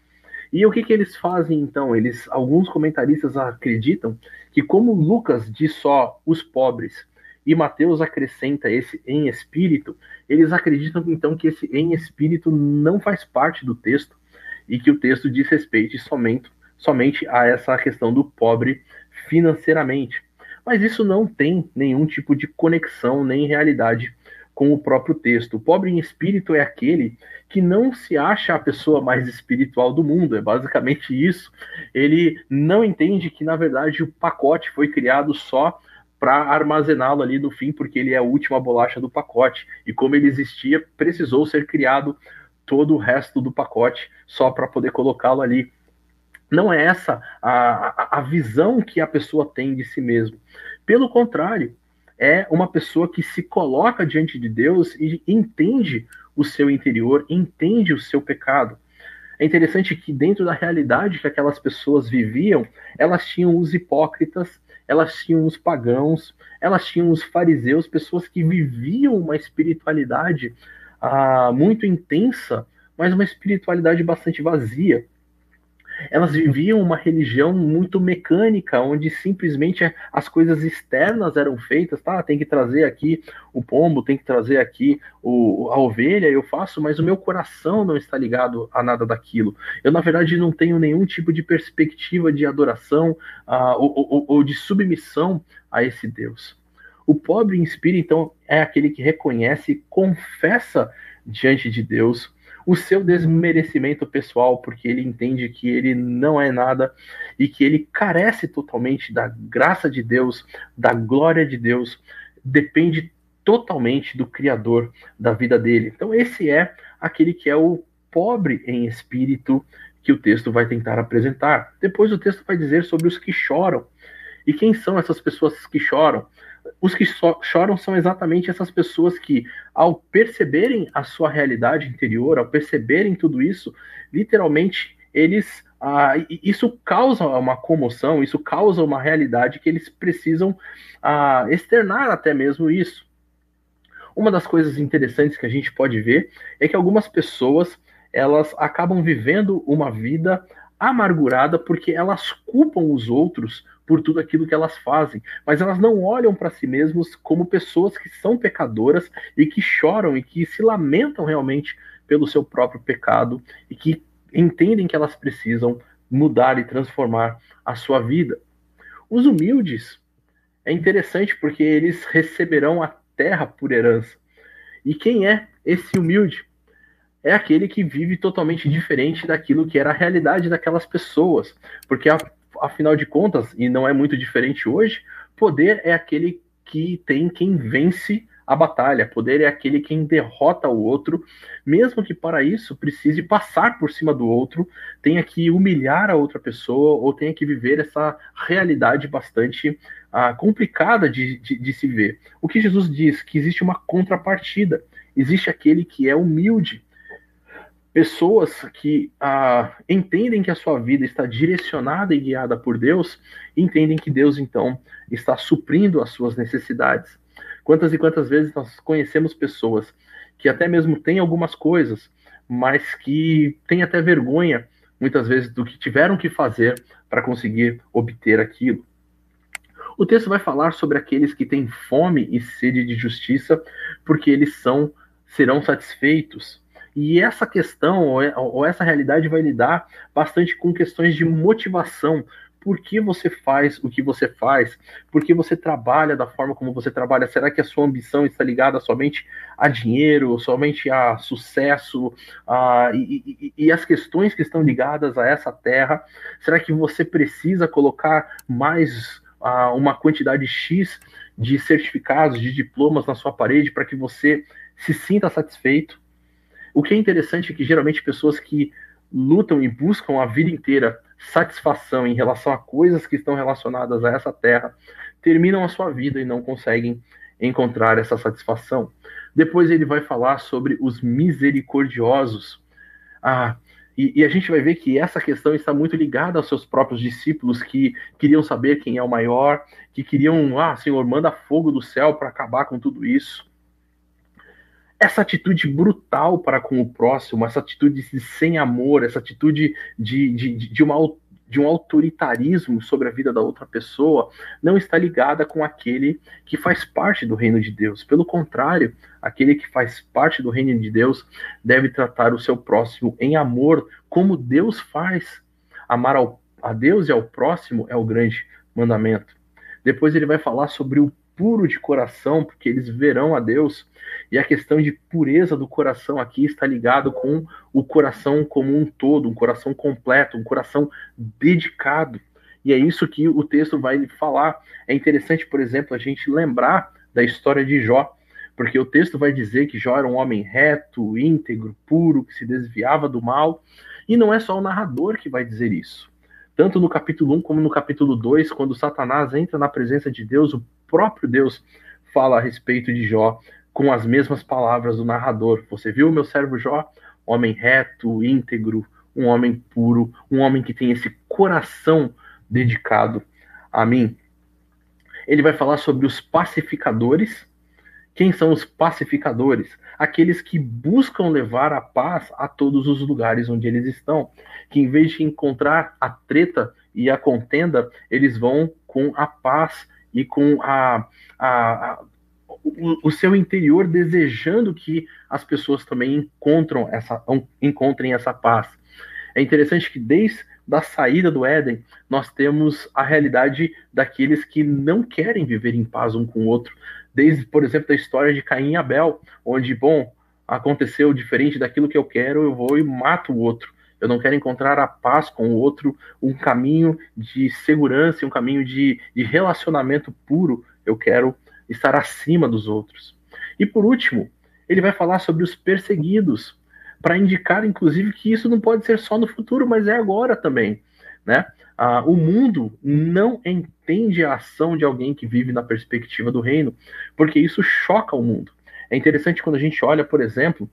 E o que, que eles fazem então? Eles, alguns comentaristas acreditam que como Lucas diz só os pobres e Mateus acrescenta esse em espírito, eles acreditam então que esse em espírito não faz parte do texto e que o texto diz respeito somente, somente a essa questão do pobre financeiramente. Mas isso não tem nenhum tipo de conexão nem realidade com o próprio texto. O pobre em espírito é aquele que não se acha a pessoa mais espiritual do mundo, é basicamente isso. Ele não entende que, na verdade, o pacote foi criado só para armazená-lo ali no fim, porque ele é a última bolacha do pacote. E como ele existia, precisou ser criado todo o resto do pacote só para poder colocá-lo ali. Não é essa a, a, visão que a pessoa tem de si mesmo. Pelo contrário, é uma pessoa que se coloca diante de Deus e entende o seu interior, entende o seu pecado. É interessante que dentro da realidade que aquelas pessoas viviam, elas tinham os hipócritas, elas tinham os pagãos, elas tinham os fariseus, pessoas que viviam uma espiritualidade ah, muito intensa, mas uma espiritualidade bastante vazia. Elas viviam uma religião muito mecânica, onde simplesmente as coisas externas eram feitas, tá? Tem que trazer aqui o pombo, tem que trazer aqui o, a ovelha, eu faço, mas o meu coração não está ligado a nada daquilo. Eu, na verdade, não tenho nenhum tipo de perspectiva de adoração uh, ou, ou, ou de submissão a esse Deus. O pobre em espírito, então, é aquele que reconhece confessa diante de Deus o seu desmerecimento pessoal, porque ele entende que ele não é nada e que ele carece totalmente da graça de Deus, da glória de Deus, depende totalmente do Criador da vida dele. Então, esse é aquele que é o pobre em espírito que o texto vai tentar apresentar. Depois, o texto vai dizer sobre os que choram. E quem são essas pessoas que choram? Os que so choram são exatamente essas pessoas que, ao perceberem a sua realidade interior, ao perceberem tudo isso, literalmente eles. Ah, isso causa uma comoção, isso causa uma realidade que eles precisam ah, externar até mesmo isso. Uma das coisas interessantes que a gente pode ver é que algumas pessoas elas acabam vivendo uma vida amargurada porque elas culpam os outros por tudo aquilo que elas fazem, mas elas não olham para si mesmos como pessoas que são pecadoras e que choram e que se lamentam realmente pelo seu próprio pecado e que entendem que elas precisam mudar e transformar a sua vida. Os humildes é interessante porque eles receberão a terra por herança. E quem é esse humilde? É aquele que vive totalmente diferente daquilo que era a realidade daquelas pessoas, porque a afinal de contas, e não é muito diferente hoje, poder é aquele que tem quem vence a batalha, poder é aquele quem derrota o outro, mesmo que para isso precise passar por cima do outro, tenha que humilhar a outra pessoa ou tenha que viver essa realidade bastante ah, complicada de, de, de se ver. O que Jesus diz? Que existe uma contrapartida, existe aquele que é humilde, pessoas que ah, entendem que a sua vida está direcionada e guiada por Deus, entendem que Deus então está suprindo as suas necessidades. Quantas e quantas vezes nós conhecemos pessoas que até mesmo têm algumas coisas, mas que têm até vergonha, muitas vezes, do que tiveram que fazer para conseguir obter aquilo. O texto vai falar sobre aqueles que têm fome e sede de justiça, porque eles são serão satisfeitos. E essa questão, ou essa realidade, vai lidar bastante com questões de motivação. por que você faz o que você faz, por que você trabalha da forma como você trabalha. Será que a sua ambição está ligada somente a dinheiro, somente a sucesso a, e, e, e as questões que estão ligadas a essa terra? Será que você precisa colocar mais a, uma quantidade X de certificados, de diplomas na sua parede para que você se sinta satisfeito? O que é interessante é que geralmente pessoas que lutam e buscam a vida inteira satisfação em relação a coisas que estão relacionadas a essa terra, terminam a sua vida e não conseguem encontrar essa satisfação. Depois ele vai falar sobre os misericordiosos. Ah, e, e, a gente vai ver que essa questão está muito ligada aos seus próprios discípulos que queriam saber quem é o maior, que queriam, ah, Senhor, manda fogo do céu para acabar com tudo isso essa atitude brutal para com o próximo, essa atitude de sem amor, essa atitude de, de, de, uma, de um autoritarismo sobre a vida da outra pessoa, não está ligada com aquele que faz parte do reino de Deus. Pelo contrário, aquele que faz parte do reino de Deus deve tratar o seu próximo em amor, como Deus faz. Amar ao, a Deus e ao próximo é o grande mandamento. Depois ele vai falar sobre o puro de coração, porque eles verão a Deus. E a questão de pureza do coração aqui está ligado com o coração como um todo, um coração completo, um coração dedicado. E é isso que o texto vai falar. É interessante, por exemplo, a gente lembrar da história de Jó, porque o texto vai dizer que Jó era um homem reto, íntegro, puro, que se desviava do mal. E não é só o narrador que vai dizer isso. Tanto no capítulo 1 como no capítulo 2, quando Satanás entra na presença de Deus, o próprio Deus fala a respeito de Jó com as mesmas palavras do narrador. Você viu meu servo Jó? Homem reto, íntegro, um homem puro, um homem que tem esse coração dedicado a mim. Ele vai falar sobre os pacificadores. Quem são os pacificadores? Aqueles que buscam levar a paz a todos os lugares onde eles estão. Que em vez de encontrar a treta e a contenda, eles vão com a paz e com a, a, a o, o, seu interior desejando que as pessoas também essa, encontrem essa paz. É interessante que desde da saída do Éden, nós temos a realidade daqueles que não querem viver em paz um com o outro. Desde, por exemplo, da história de Caim e Abel, onde, bom, aconteceu diferente daquilo que eu quero, eu vou e mato o outro. Eu não quero encontrar a paz com o outro, um caminho de segurança, um caminho de, de relacionamento puro. Eu quero estar acima dos outros. E por último, ele vai falar sobre os perseguidos, para indicar, inclusive, que isso não pode ser só no futuro, mas é agora também. Né? Ah, o mundo não entende a ação de alguém que vive na perspectiva do reino, porque isso choca o mundo. É interessante quando a gente olha, por exemplo,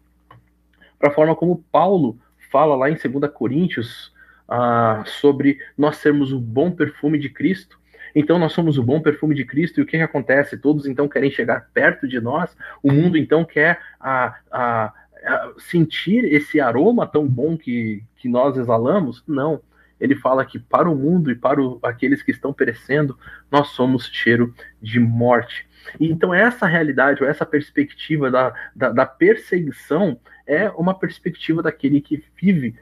para a forma como Paulo fala lá em 2 Coríntios ah, sobre nós sermos o bom perfume de Cristo. Então nós somos o bom perfume de Cristo, e o que, que acontece? Todos então querem chegar perto de nós, o mundo então quer a, a, a sentir esse aroma tão bom que, que nós exalamos? Não. Ele fala que para o mundo e para o, aqueles que estão perecendo, nós somos cheiro de morte. E, então, essa realidade, ou essa perspectiva da, da, da perseguição, é uma perspectiva daquele que vive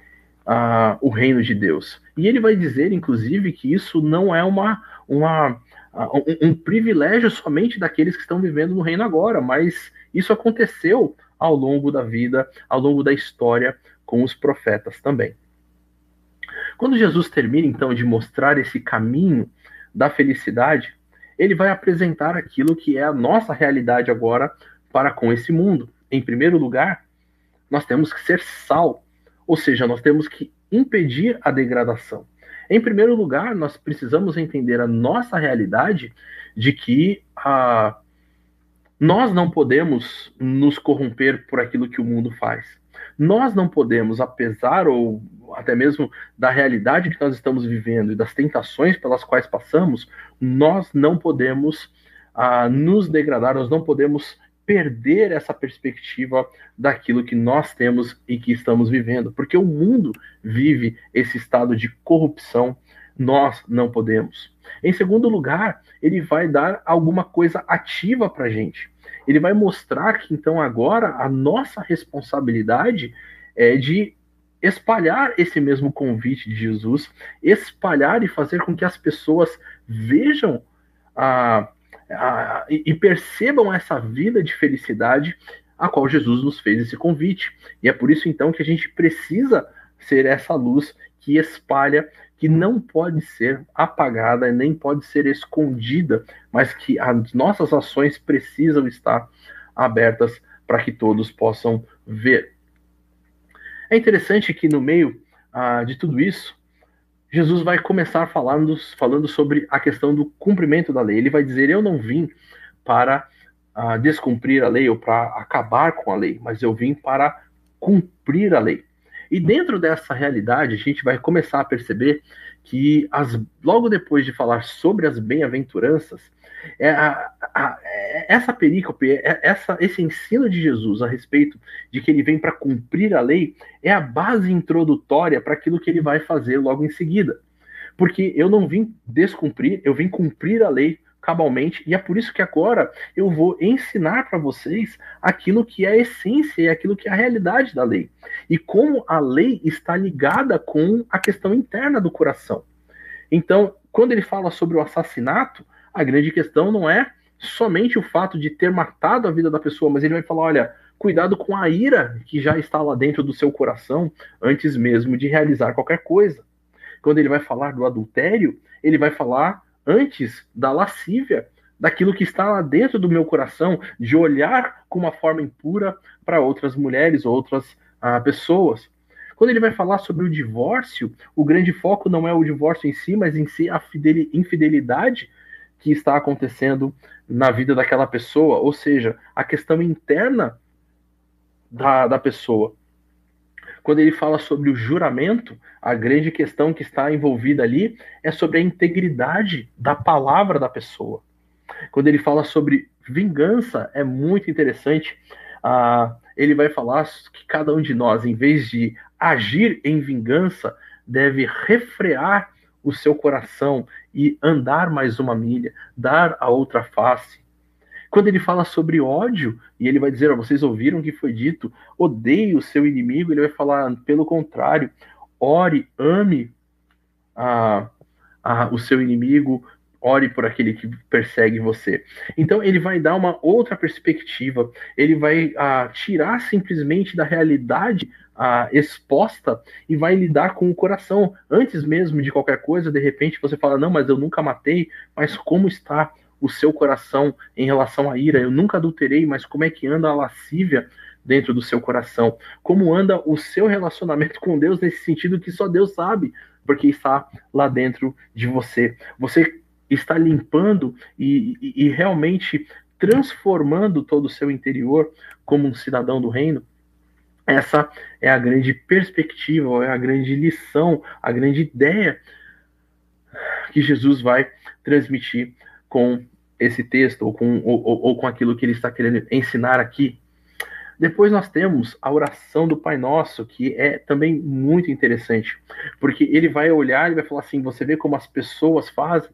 uh, o reino de Deus. E ele vai dizer, inclusive, que isso não é uma, uma, uh, um, um privilégio somente daqueles que estão vivendo no reino agora, mas isso aconteceu ao longo da vida, ao longo da história com os profetas também. Quando Jesus termina então de mostrar esse caminho da felicidade, ele vai apresentar aquilo que é a nossa realidade agora para com esse mundo. Em primeiro lugar, nós temos que ser sal, ou seja, nós temos que impedir a degradação. Em primeiro lugar, nós precisamos entender a nossa realidade de que a, nós não podemos nos corromper por aquilo que o mundo faz. Nós não podemos, apesar ou até mesmo da realidade que nós estamos vivendo e das tentações pelas quais passamos, nós não podemos ah, nos degradar, nós não podemos perder essa perspectiva daquilo que nós temos e que estamos vivendo, porque o mundo vive esse estado de corrupção, nós não podemos. Em segundo lugar, ele vai dar alguma coisa ativa para a gente. Ele vai mostrar que então agora a nossa responsabilidade é de espalhar esse mesmo convite de Jesus, espalhar e fazer com que as pessoas vejam a, a, e percebam essa vida de felicidade a qual Jesus nos fez esse convite. E é por isso então que a gente precisa ser essa luz que espalha, que não pode ser apagada, nem pode ser escondida, mas que as nossas ações precisam estar abertas para que todos possam ver. É interessante que no meio ah, de tudo isso, Jesus vai começar falando, falando sobre a questão do cumprimento da lei. Ele vai dizer: Eu não vim para ah, descumprir a lei ou para acabar com a lei, mas eu vim para cumprir a lei. E dentro dessa realidade, a gente vai começar a perceber que as, logo depois de falar sobre as bem-aventuranças, é a, a, é essa perícope, é essa, esse ensino de Jesus a respeito de que ele vem para cumprir a lei, é a base introdutória para aquilo que ele vai fazer logo em seguida. Porque eu não vim descumprir, eu vim cumprir a lei cabalmente, e é por isso que agora eu vou ensinar para vocês aquilo que é a essência e aquilo que é a realidade da lei. E como a lei está ligada com a questão interna do coração. Então, quando ele fala sobre o assassinato, a grande questão não é somente o fato de ter matado a vida da pessoa, mas ele vai falar: olha, cuidado com a ira que já está lá dentro do seu coração antes mesmo de realizar qualquer coisa. Quando ele vai falar do adultério, ele vai falar antes da lascívia, daquilo que está lá dentro do meu coração, de olhar com uma forma impura para outras mulheres, outras ah, pessoas. Quando ele vai falar sobre o divórcio, o grande foco não é o divórcio em si, mas em si a infidelidade que está acontecendo na vida daquela pessoa, ou seja, a questão interna da, da pessoa. Quando ele fala sobre o juramento, a grande questão que está envolvida ali é sobre a integridade da palavra da pessoa. Quando ele fala sobre vingança, é muito interessante. Ah, ele vai falar que cada um de nós, em vez de agir em vingança, deve refrear o seu coração e andar mais uma milha, dar a outra face. Quando ele fala sobre ódio, e ele vai dizer, vocês ouviram o que foi dito, odeie o seu inimigo, ele vai falar, pelo contrário, ore, ame a, a, o seu inimigo, ore por aquele que persegue você. Então ele vai dar uma outra perspectiva, ele vai a, tirar simplesmente da realidade a, exposta e vai lidar com o coração. Antes mesmo de qualquer coisa, de repente você fala, não, mas eu nunca matei, mas como está o seu coração em relação à ira. Eu nunca adulterei, mas como é que anda a lascívia dentro do seu coração? Como anda o seu relacionamento com Deus nesse sentido que só Deus sabe, porque está lá dentro de você. Você está limpando e, e, e realmente transformando todo o seu interior como um cidadão do reino? Essa é a grande perspectiva, é a grande lição, a grande ideia que Jesus vai transmitir com esse texto ou com, ou, ou com aquilo que ele está querendo ensinar aqui. Depois nós temos a oração do Pai Nosso, que é também muito interessante, porque ele vai olhar e vai falar assim: você vê como as pessoas fazem,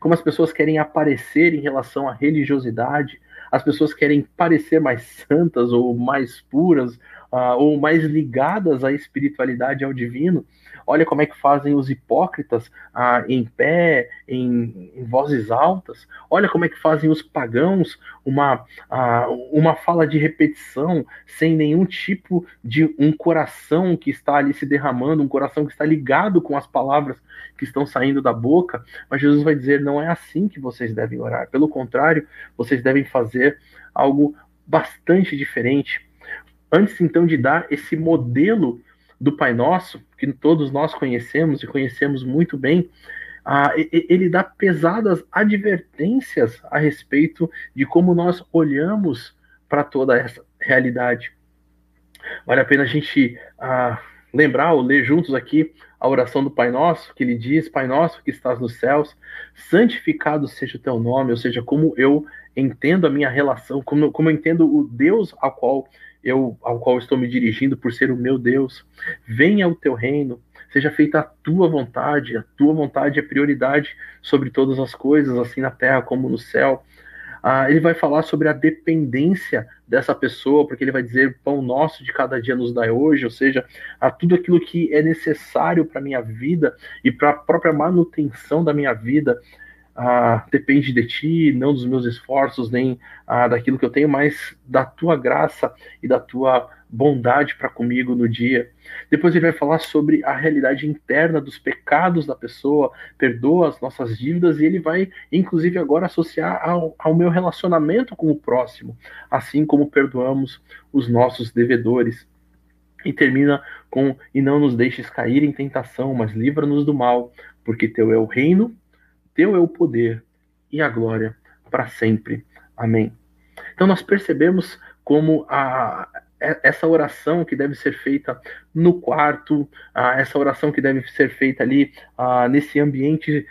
como as pessoas querem aparecer em relação à religiosidade, as pessoas querem parecer mais santas ou mais puras, uh, ou mais ligadas à espiritualidade, ao divino, Olha como é que fazem os hipócritas ah, em pé, em, em, vozes altas. Olha como é que fazem os pagãos uma, ah, uma fala de repetição, sem nenhum tipo de um coração que está ali se derramando, um coração que está ligado com as palavras que estão saindo da boca. Mas Jesus vai dizer: não é assim que vocês devem orar. Pelo contrário, vocês devem fazer algo bastante diferente. Antes então de dar esse modelo do Pai Nosso, que todos nós conhecemos e conhecemos muito bem, ah, ele dá pesadas advertências a respeito de como nós olhamos para toda essa realidade. Vale a pena a gente ah, lembrar ou ler juntos aqui a oração do Pai Nosso, que ele diz: Pai Nosso que estás nos céus, santificado seja o teu nome, ou seja, como eu entendo a minha relação, como, como eu entendo o Deus ao qual eu ao qual estou me dirigindo por ser o meu Deus. Venha o teu reino, seja feita a tua vontade, a tua vontade é prioridade sobre todas as coisas, assim na terra como no céu. Ah, ele vai falar sobre a dependência dessa pessoa, porque ele vai dizer: pão nosso de cada dia nos dá hoje, ou seja, a tudo aquilo que é necessário para minha vida e para a própria manutenção da minha vida. Ah, depende de ti, não dos meus esforços, nem ah, daquilo que eu tenho, mas da tua graça e da tua bondade para comigo no dia. Depois ele vai falar sobre a realidade interna dos pecados da pessoa, perdoa as nossas dívidas e ele vai, inclusive, agora associar ao, ao meu relacionamento com o próximo, assim como perdoamos os nossos devedores. E termina com: E não nos deixes cair em tentação, mas livra-nos do mal, porque teu é o reino, teu é o poder e a glória para sempre. Amém. Então nós percebemos como a, essa oração que deve ser feita no quarto, essa oração que deve ser feita ali nesse ambiente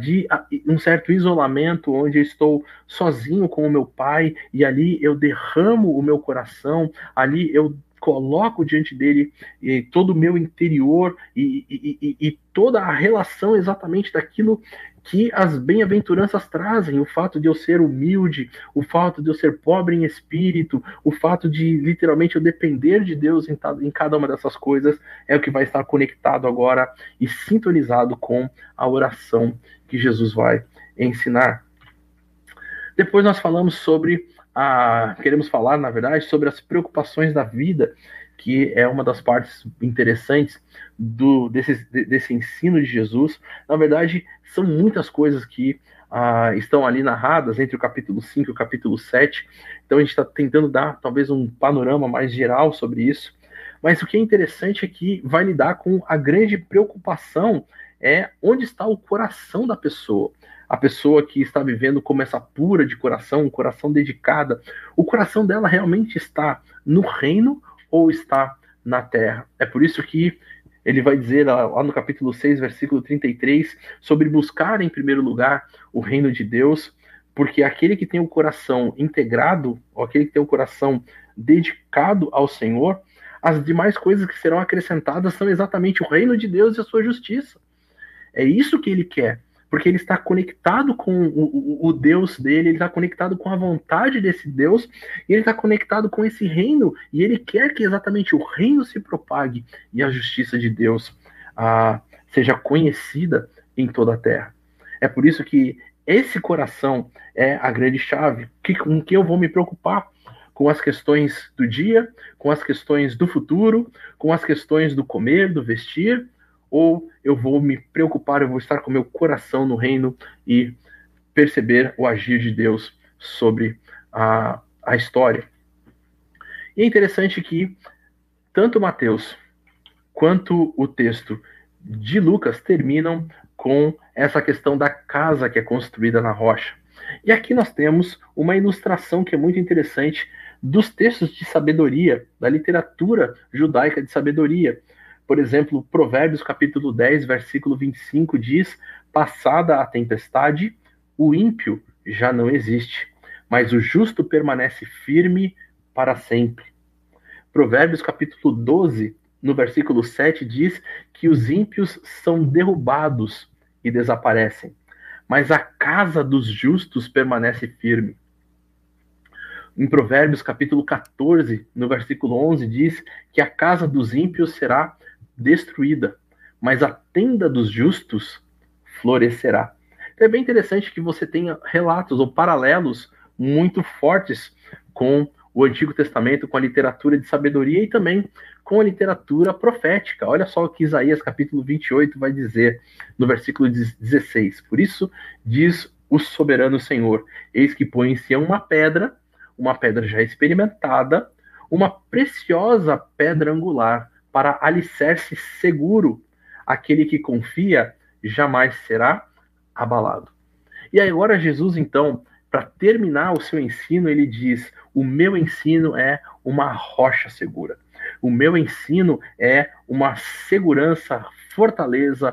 de um certo isolamento, onde eu estou sozinho com o meu pai e ali eu derramo o meu coração, ali eu coloco diante dele todo o meu interior e, e, e, e toda a relação exatamente daquilo que as bem-aventuranças trazem, o fato de eu ser humilde, o fato de eu ser pobre em espírito, o fato de literalmente eu depender de Deus em, em cada uma dessas coisas, é o que vai estar conectado agora e sintonizado com a oração que Jesus vai ensinar. Depois nós falamos sobre a. Queremos falar, na verdade, sobre as preocupações da vida, que é uma das partes interessantes do, desse, desse ensino de Jesus. Na verdade, são muitas coisas que ah, estão ali narradas entre o capítulo 5 e o capítulo 7. Então a gente está tentando dar talvez um panorama mais geral sobre isso. Mas o que é interessante é que vai lidar com a grande preocupação é onde está o coração da pessoa. A pessoa que está vivendo como essa pura de coração, um coração dedicada, o coração dela realmente está no reino ou está na terra. É por isso que ele vai dizer lá, no capítulo 6, versículo 33, sobre buscar em primeiro lugar o reino de Deus, porque aquele que tem o coração integrado, ou aquele que tem o coração dedicado ao Senhor, as demais coisas que serão acrescentadas são exatamente o reino de Deus e a sua justiça. É isso que ele quer porque ele está conectado com o, o, Deus dele, ele está conectado com a vontade desse Deus, e ele está conectado com esse reino, e ele quer que exatamente o reino se propague e a justiça de Deus ah, seja conhecida em toda a terra. É por isso que esse coração é a grande chave, que, com que eu vou me preocupar com as questões do dia, com as questões do futuro, com as questões do comer, do vestir, ou eu vou me preocupar, eu vou estar com meu coração no reino e perceber o agir de Deus sobre a, a história. E é interessante que tanto Mateus quanto o texto de Lucas terminam com essa questão da casa que é construída na rocha. E aqui nós temos uma ilustração que é muito interessante dos textos de sabedoria, da literatura judaica de sabedoria. Por exemplo, Provérbios capítulo 10, versículo 25 diz: Passada a tempestade, o ímpio já não existe, mas o justo permanece firme para sempre. Provérbios capítulo 12, no versículo 7 diz que os ímpios são derrubados e desaparecem, mas a casa dos justos permanece firme. Em Provérbios capítulo 14, no versículo 11 diz que a casa dos ímpios será destruída, mas a tenda dos justos florescerá. Então é bem interessante que você tenha relatos ou paralelos muito fortes com o Antigo Testamento, com a literatura de sabedoria e também com a literatura profética. Olha só o que Isaías capítulo 28 vai dizer no versículo 16. Por isso diz o soberano Senhor: Eis que põe em si uma pedra, uma pedra já experimentada, uma preciosa pedra angular, para alicerce seguro. Aquele que confia jamais será abalado. E agora Jesus, então, para terminar o seu ensino, ele diz: O meu ensino é uma rocha segura. O meu ensino é uma segurança, fortaleza,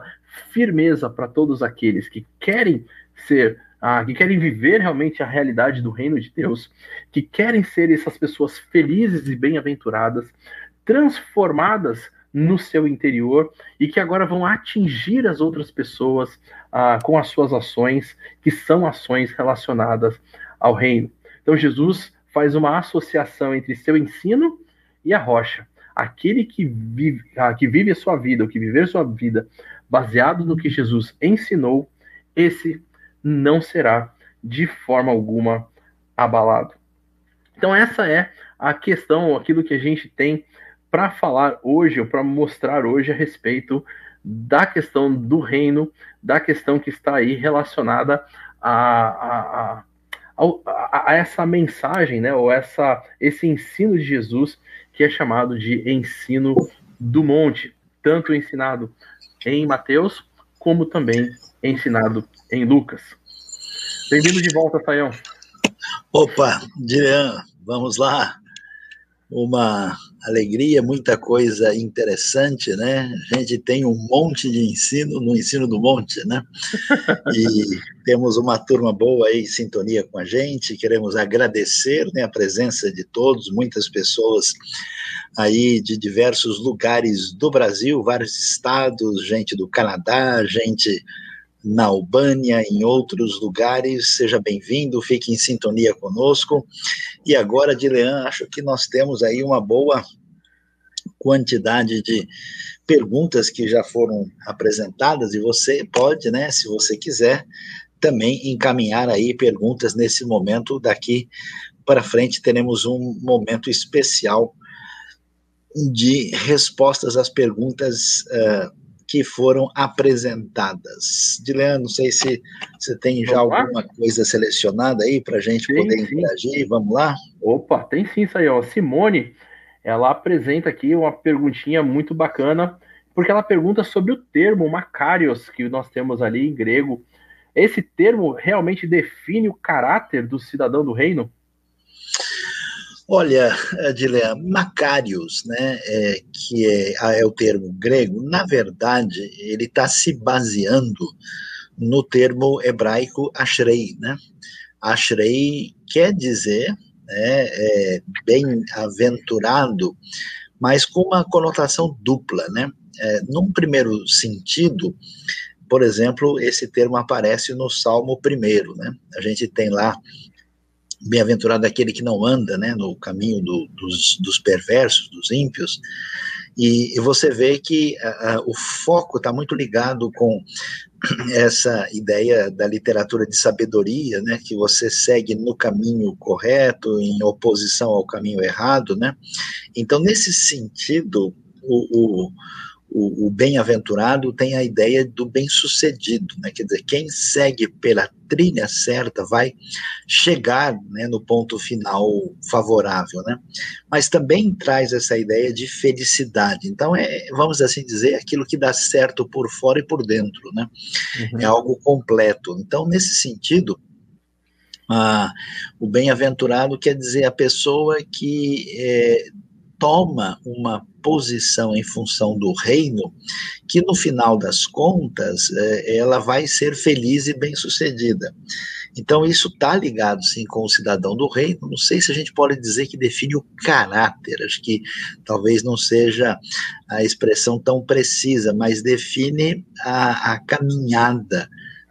firmeza para todos aqueles que querem ser, ah, que querem viver realmente a realidade do reino de Deus, que querem ser essas pessoas felizes e bem-aventuradas, transformadas no seu interior e que agora vão atingir as outras pessoas ah, com as suas ações, que são ações relacionadas ao reino. Então Jesus faz uma associação entre seu ensino e a rocha. Aquele que vive, ah, que vive a sua vida, o que viver sua vida baseado no que Jesus ensinou, esse não será de forma alguma abalado. Então essa é a questão, aquilo que a gente tem para falar hoje, ou para mostrar hoje a respeito da questão do reino, da questão que está aí relacionada a, a, a, a, essa mensagem, né, ou essa, esse ensino de Jesus, que é chamado de ensino do monte, tanto ensinado em Mateus, como também ensinado em Lucas. Bem-vindo de volta, Taião. Opa, Dian, vamos lá uma alegria, muita coisa interessante, né? A gente tem um monte de ensino no ensino do monte, né? E temos uma turma boa aí em sintonia com a gente. Queremos agradecer né, a presença de todos, muitas pessoas aí de diversos lugares do Brasil, vários estados, gente do Canadá, gente na Albânia, em outros lugares. Seja bem-vindo, fique em sintonia conosco. E agora, Dilean, acho que nós temos aí uma boa quantidade de perguntas que já foram apresentadas e você pode, né, se você quiser, também encaminhar aí perguntas nesse momento. Daqui para frente teremos um momento especial de respostas às perguntas uh, que foram apresentadas. Dileano, não sei se você tem já Vamos alguma coisa selecionada aí para a gente sim, poder sim. interagir. Vamos lá? Opa, tem sim isso aí. Ó. Simone, ela apresenta aqui uma perguntinha muito bacana, porque ela pergunta sobre o termo Macarios, que nós temos ali em grego. Esse termo realmente define o caráter do cidadão do reino? Olha, Adilea, Macarius, né, é, que é, é, o termo grego, na verdade, ele está se baseando no termo hebraico Ashrei, né? Ashrei quer dizer né, é, bem-aventurado, mas com uma conotação dupla, né? É, num primeiro sentido, por exemplo, esse termo aparece no Salmo primeiro, né? A gente tem lá bem-aventurado aquele que não anda né, no caminho do, dos, dos, perversos, dos ímpios, e, e você vê que a, a, o foco está muito ligado com essa ideia da literatura de sabedoria, né, que você segue no caminho correto, em oposição ao caminho errado, né? Então, nesse sentido, o, o o, o bem-aventurado tem a ideia do bem-sucedido, né? quer dizer, quem segue pela trilha certa vai chegar né, no ponto final favorável, né? Mas também traz essa ideia de felicidade. Então, é, vamos assim dizer, aquilo que dá certo por fora e por dentro, né? Uhum. É algo completo. Então, nesse sentido, ah, o bem-aventurado quer dizer a pessoa que é, toma uma posição em função do reino, que no final das contas é, ela vai ser feliz e bem-sucedida. Então, isso está ligado, sim, com o cidadão do reino. Não sei se a gente pode dizer que define o caráter, acho que talvez não seja a expressão tão precisa, mas define a, a caminhada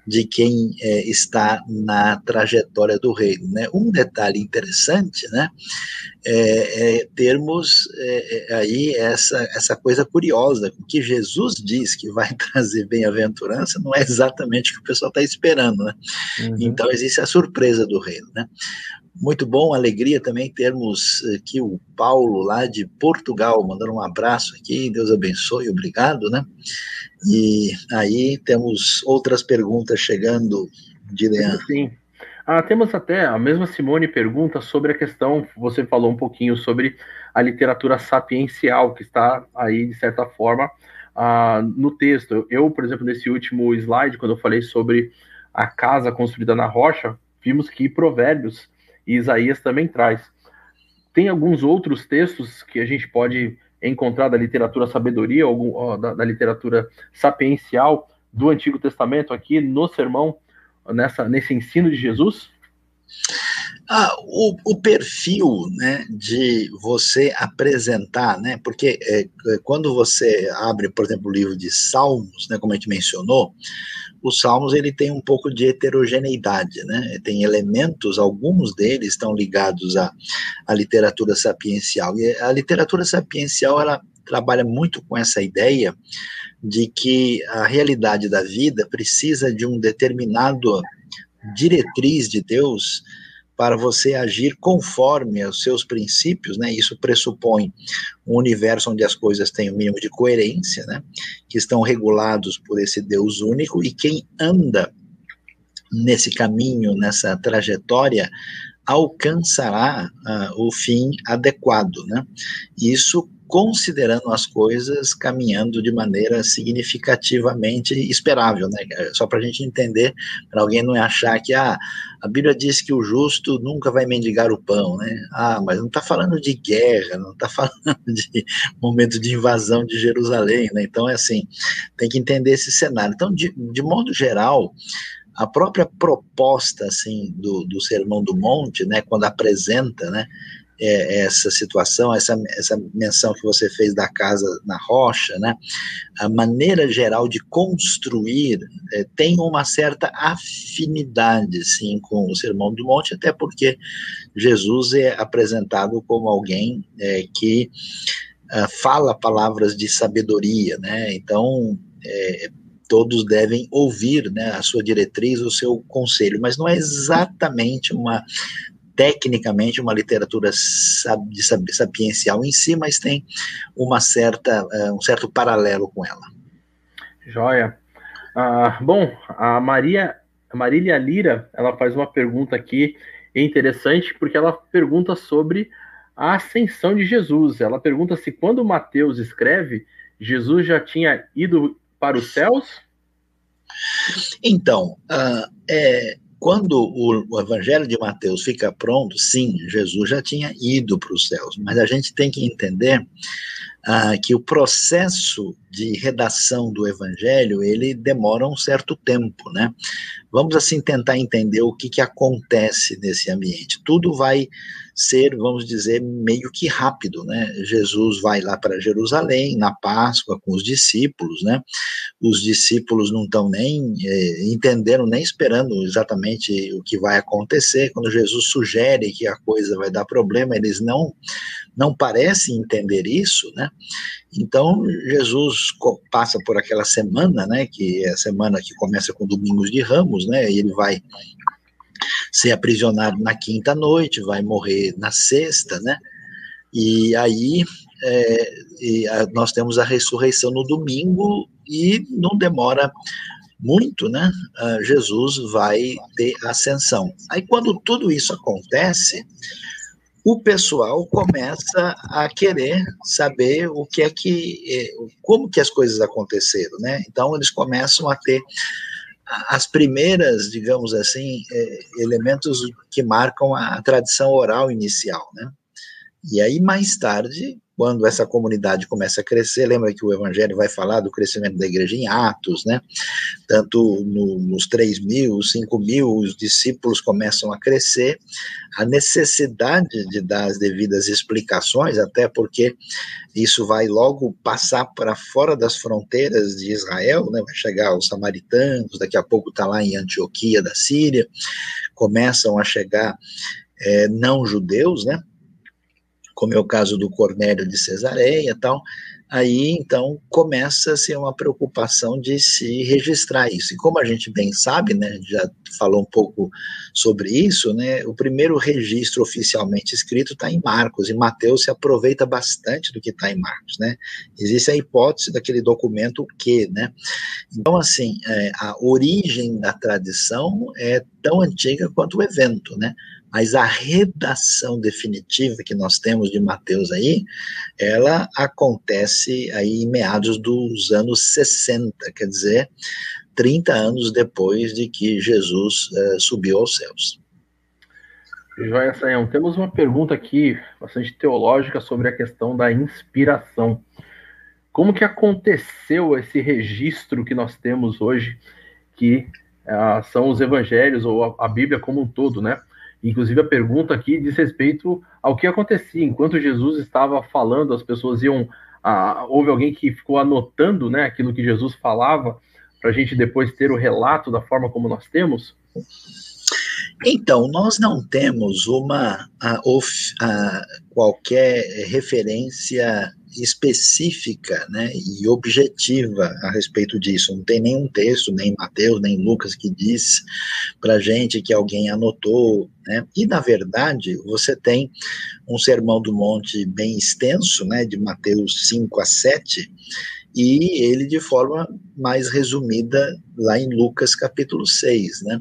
de quem é, está na trajetória do reino. Né? Um detalhe interessante, né, é, é termos é, é, aí essa, essa coisa curiosa, que Jesus diz que vai trazer bem-aventurança, não é exatamente o que o pessoal está esperando, né? Uhum. Então existe a surpresa do reino, né? Muito bom, alegria também termos aqui o Paulo lá de Portugal, mandando um abraço aqui, Deus abençoe, obrigado, né? E aí temos outras perguntas chegando de Leandro. Sim. Ah, temos até, a mesma Simone pergunta sobre a questão, você falou um pouquinho sobre a literatura sapiencial, que está aí, de certa forma, ah, no texto. Eu, por exemplo, nesse último slide, quando eu falei sobre a casa construída na rocha, vimos que Provérbios e Isaías também traz. Tem alguns outros textos que a gente pode encontrar da literatura sabedoria, da, da literatura sapiencial do Antigo Testamento aqui no sermão, nessa, nesse ensino de Jesus? Ah, o, o, perfil né, de você apresentar, né, porque é, quando você abre, por exemplo, o livro de Salmos, né, como a gente mencionou, os Salmos ele tem um pouco de heterogeneidade, né, tem elementos, alguns deles estão ligados à, à literatura sapiencial, e a literatura sapiencial, ela trabalha muito com essa ideia de que a realidade da vida precisa de um determinado diretriz de Deus para você agir conforme os seus princípios, né? Isso pressupõe um universo onde as coisas têm o um mínimo de coerência, né? Que estão regulados por esse Deus único e quem anda nesse caminho, nessa trajetória, alcançará uh, o fim adequado, né? Isso considerando as coisas caminhando de maneira significativamente esperável, né? Só para a gente entender, para alguém não achar que ah, a Bíblia diz que o justo nunca vai mendigar o pão, né? Ah, mas não está falando de guerra, não está falando de momento de invasão de Jerusalém, né? Então é assim, tem que entender esse cenário. Então, de, de modo geral, a própria proposta assim do, do Sermão do Monte, né, quando apresenta, né, é, essa situação, essa, essa menção que você fez da casa na rocha, né? A maneira geral de construir é, tem uma certa afinidade, sim, com o Sermão do Monte, até porque Jesus é apresentado como alguém é, que uh, fala palavras de sabedoria, né? Então, é, todos devem ouvir né, a sua diretriz, o seu conselho, mas não é exatamente uma tecnicamente uma literatura de sapiencial em si, mas tem uma certa, eh, um certo paralelo com ela. Joia. Ah, bom, a Maria, Marília Lira, ela faz uma pergunta aqui interessante, porque ela pergunta sobre a ascensão de Jesus. Ela pergunta se quando Mateus escreve, Jesus já tinha ido para os céus? Então, uh, é, quando o, o, Evangelho de Mateus fica pronto, sim, Jesus já tinha ido para os céus, mas a gente tem que entender ah, que o processo de redação do Evangelho ele demora um certo tempo, né? Vamos assim tentar entender o que, que acontece nesse ambiente. Tudo vai ser, vamos dizer, meio que rápido, né? Jesus vai lá para Jerusalém na Páscoa com os discípulos, né? Os discípulos não estão nem é, entendendo, nem esperando exatamente o que vai acontecer. Quando Jesus sugere que a coisa vai dar problema, eles não não parecem entender isso, né? Então Jesus passa por aquela semana, né? Que é a semana que começa com Domingos de Ramos, né? E ele vai ser aprisionado na quinta noite, vai morrer na sexta, né? E aí é, e a, nós temos a ressurreição no domingo e não demora muito, né? Uh, Jesus vai ter ascensão. Aí quando tudo isso acontece, o pessoal começa a querer saber o que é que, eh, como que as coisas aconteceram, né? Então eles começam a ter as primeiras, digamos assim, é, elementos que marcam a tradição oral inicial, né? E aí, mais tarde, quando essa comunidade começa a crescer, lembra que o Evangelho vai falar do crescimento da igreja em Atos, né? Tanto no, nos 3 mil, 5 mil, os discípulos começam a crescer, a necessidade de dar as devidas explicações, até porque isso vai logo passar para fora das fronteiras de Israel, né? Vai chegar aos samaritanos, daqui a pouco está lá em Antioquia da Síria, começam a chegar é, não judeus, né? Como é o caso do Cornélio de Cesareia e tal, aí então começa a ser uma preocupação de se registrar isso. E como a gente bem sabe, né, já falou um pouco sobre isso, né, o primeiro registro oficialmente escrito está em Marcos, e Mateus se aproveita bastante do que está em Marcos, né. Existe a hipótese daquele documento que, né. Então, assim, é, a origem da tradição é tão antiga quanto o evento, né mas a redação definitiva que nós temos de Mateus aí, ela acontece aí em meados dos anos 60, quer dizer, 30 anos depois de que Jesus uh, subiu aos céus. Joia Sayão, temos uma pergunta aqui bastante teológica sobre a questão da inspiração. Como que aconteceu esse registro que nós temos hoje, que uh, são os evangelhos ou a, a Bíblia como um todo, né? Inclusive, a pergunta aqui diz respeito ao que acontecia enquanto Jesus estava falando, as pessoas iam. Ah, houve alguém que ficou anotando né, aquilo que Jesus falava, para a gente depois ter o relato da forma como nós temos? Então, nós não temos uma a, a, qualquer referência específica né, e objetiva a respeito disso. Não tem nenhum texto, nem Mateus, nem Lucas, que diz para gente que alguém anotou. Né? E, na verdade, você tem um sermão do monte bem extenso, né, de Mateus 5 a 7, e ele de forma mais resumida lá em Lucas capítulo 6, né?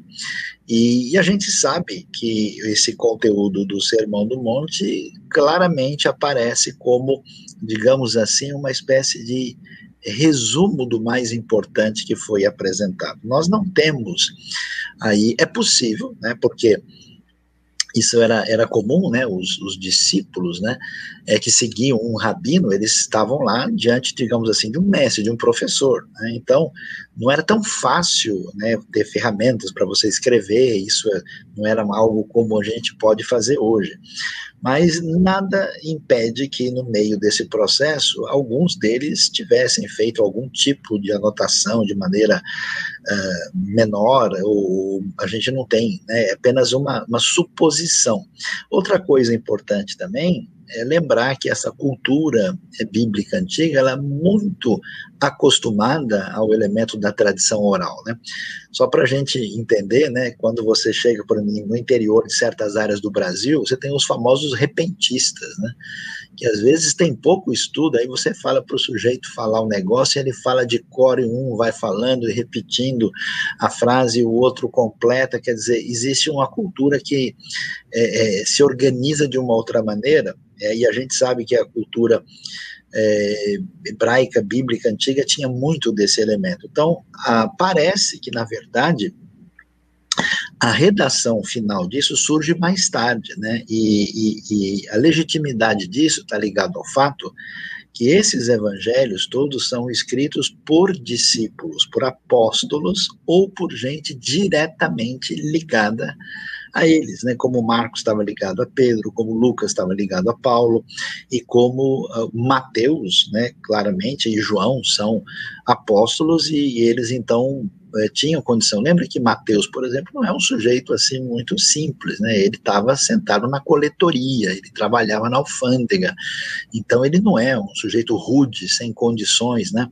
E, e, a gente sabe que esse conteúdo do Sermão do Monte claramente aparece como, digamos assim, uma espécie de resumo do mais importante que foi apresentado. Nós não temos aí, é possível, né? Porque isso era, era comum, né, os, os discípulos, né, é, que seguiam um rabino, eles estavam lá diante, digamos assim, de um mestre, de um professor, né, então não era tão fácil, né, ter ferramentas para você escrever, isso é, não era algo como a gente pode fazer hoje, mas nada impede que no meio desse processo alguns deles tivessem feito algum tipo de anotação de maneira uh, menor, ou a gente não tem, né, é apenas uma, uma suposição. Outra coisa importante também é lembrar que essa cultura bíblica antiga ela é muito acostumada ao elemento da tradição oral, né? Só para a gente entender, né? Quando você chega por no interior de certas áreas do Brasil, você tem os famosos repentistas, né? Que às vezes tem pouco estudo, aí você fala para o sujeito falar o um negócio, ele fala de cor e um vai falando e repetindo a frase, o outro completa. Quer dizer, existe uma cultura que é, é, se organiza de uma outra maneira é, e a gente sabe que a cultura é, hebraica, bíblica antiga tinha muito desse elemento. Então, a, parece que, na verdade, a redação final disso surge mais tarde, né? E, e, e a legitimidade disso está ligado ao fato que esses evangelhos todos são escritos por discípulos, por apóstolos ou por gente diretamente ligada a eles, né? Como Marcos estava ligado a Pedro, como Lucas estava ligado a Paulo e como uh, Mateus, né? Claramente e João são apóstolos e, e eles então é, tinham condição. Lembra que Mateus, por exemplo, não é um sujeito assim muito simples, né? Ele estava sentado na coletoria, ele trabalhava na alfândega, então ele não é um sujeito rude, sem condições, né?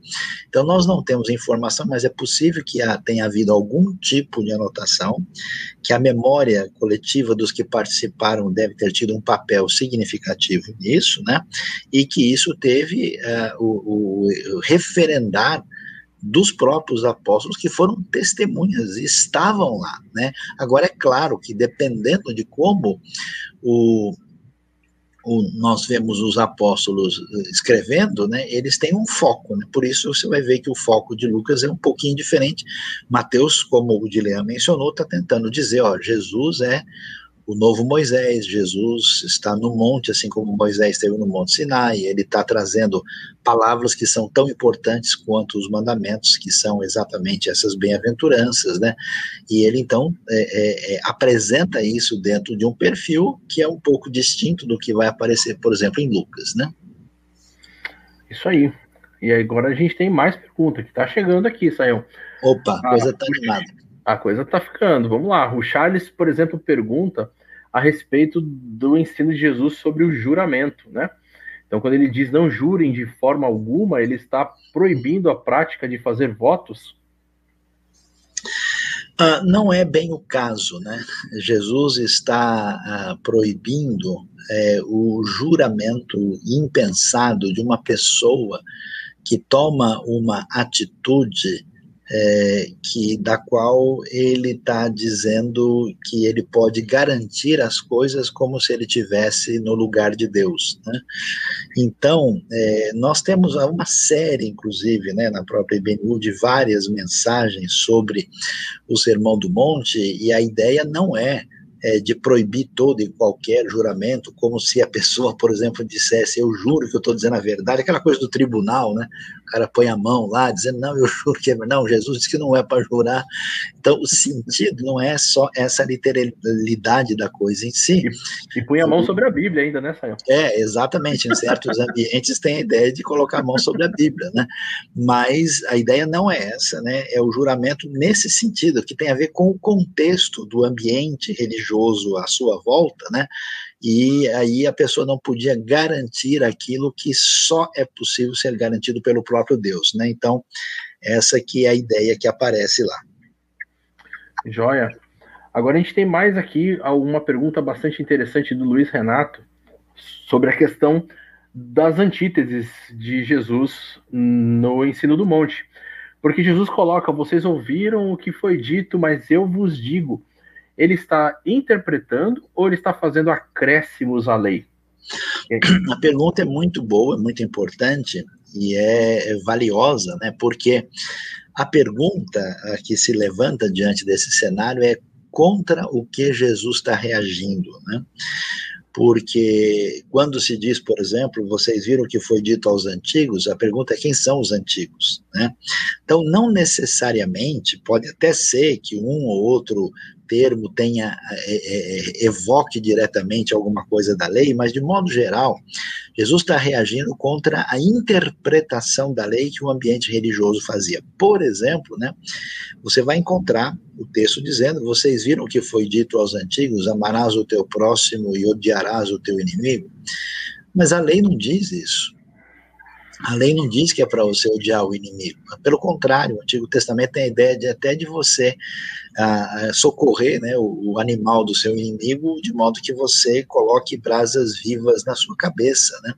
Então nós não temos informação, mas é possível que tenha havido algum tipo de anotação, que a memória coletiva dos que participaram deve ter tido um papel significativo nisso, né? E que isso teve uh, o, o referendar dos próprios apóstolos que foram testemunhas e estavam lá, né? Agora é claro que dependendo de como o, o, nós vemos os apóstolos eh, escrevendo, né, eles têm um foco, né, por isso você vai ver que o foco de Lucas é um pouquinho diferente. Mateus, como o Dilean mencionou, está tentando dizer, ó, Jesus é o novo Moisés, Jesus está no monte, assim como Moisés esteve no Monte Sinai, ele está trazendo palavras que são tão importantes quanto os mandamentos, que são exatamente essas bem-aventuranças, né? E ele então é, é, é, apresenta isso dentro de um perfil que é um pouco distinto do que vai aparecer, por exemplo, em Lucas, né? Isso aí. E agora a gente tem mais pergunta que está chegando aqui, Sayão. Opa, a coisa está animada. A coisa tá ficando. Vamos lá. O Charles, por exemplo, pergunta a respeito do ensino de Jesus sobre o juramento, né? Então, quando ele diz não jurem de forma alguma, ele está proibindo a prática de fazer votos? Uh, não é bem o caso, né? Jesus está uh, proibindo é, o juramento impensado de uma pessoa que toma uma atitude é, que da qual ele está dizendo que ele pode garantir as coisas como se ele tivesse no lugar de Deus. Né? Então, é, nós temos uma série, inclusive, né, na própria IBNU, de várias mensagens sobre o Sermão do Monte, e a ideia não é é, de proibir todo e qualquer juramento, como se a pessoa, por exemplo, dissesse, eu juro que eu estou dizendo a verdade, aquela coisa do tribunal, né? O cara põe a mão lá, dizendo, não, eu juro que é não, Jesus disse que não é para jurar. Então, o sentido não é só essa literalidade da coisa em si. E, e põe a mão sobre a Bíblia ainda, né, Sayão? É, exatamente. Em certos ambientes tem a ideia de colocar a mão sobre a Bíblia, né? Mas a ideia não é essa, né? É o juramento nesse sentido, que tem a ver com o contexto do ambiente religioso à sua volta, né? E aí a pessoa não podia garantir aquilo que só é possível ser garantido pelo próprio Deus, né? Então, essa que é a ideia que aparece lá. Joia. Agora a gente tem mais aqui uma pergunta bastante interessante do Luiz Renato sobre a questão das antíteses de Jesus no ensino do monte. Porque Jesus coloca: vocês ouviram o que foi dito, mas eu vos digo. Ele está interpretando ou ele está fazendo acréscimos à lei? A pergunta é muito boa, muito importante e é valiosa, né? Porque a pergunta que se levanta diante desse cenário é contra o que Jesus está reagindo, né? porque quando se diz, por exemplo, vocês viram o que foi dito aos antigos, a pergunta é quem são os antigos, né? Então, não necessariamente, pode até ser que um ou outro termo tenha é, é, é, evoque diretamente alguma coisa da lei, mas de modo geral, Jesus está reagindo contra a interpretação da lei que o ambiente religioso fazia. Por exemplo, né, você vai encontrar o texto dizendo: vocês viram o que foi dito aos antigos, amarás o teu próximo e odiarás o teu inimigo. Mas a lei não diz isso. A lei não diz que é para você odiar o inimigo. Pelo contrário, o Antigo Testamento tem a ideia de até de você ah, socorrer né, o, o, animal do seu inimigo de modo que você coloque brasas vivas na sua cabeça. Né?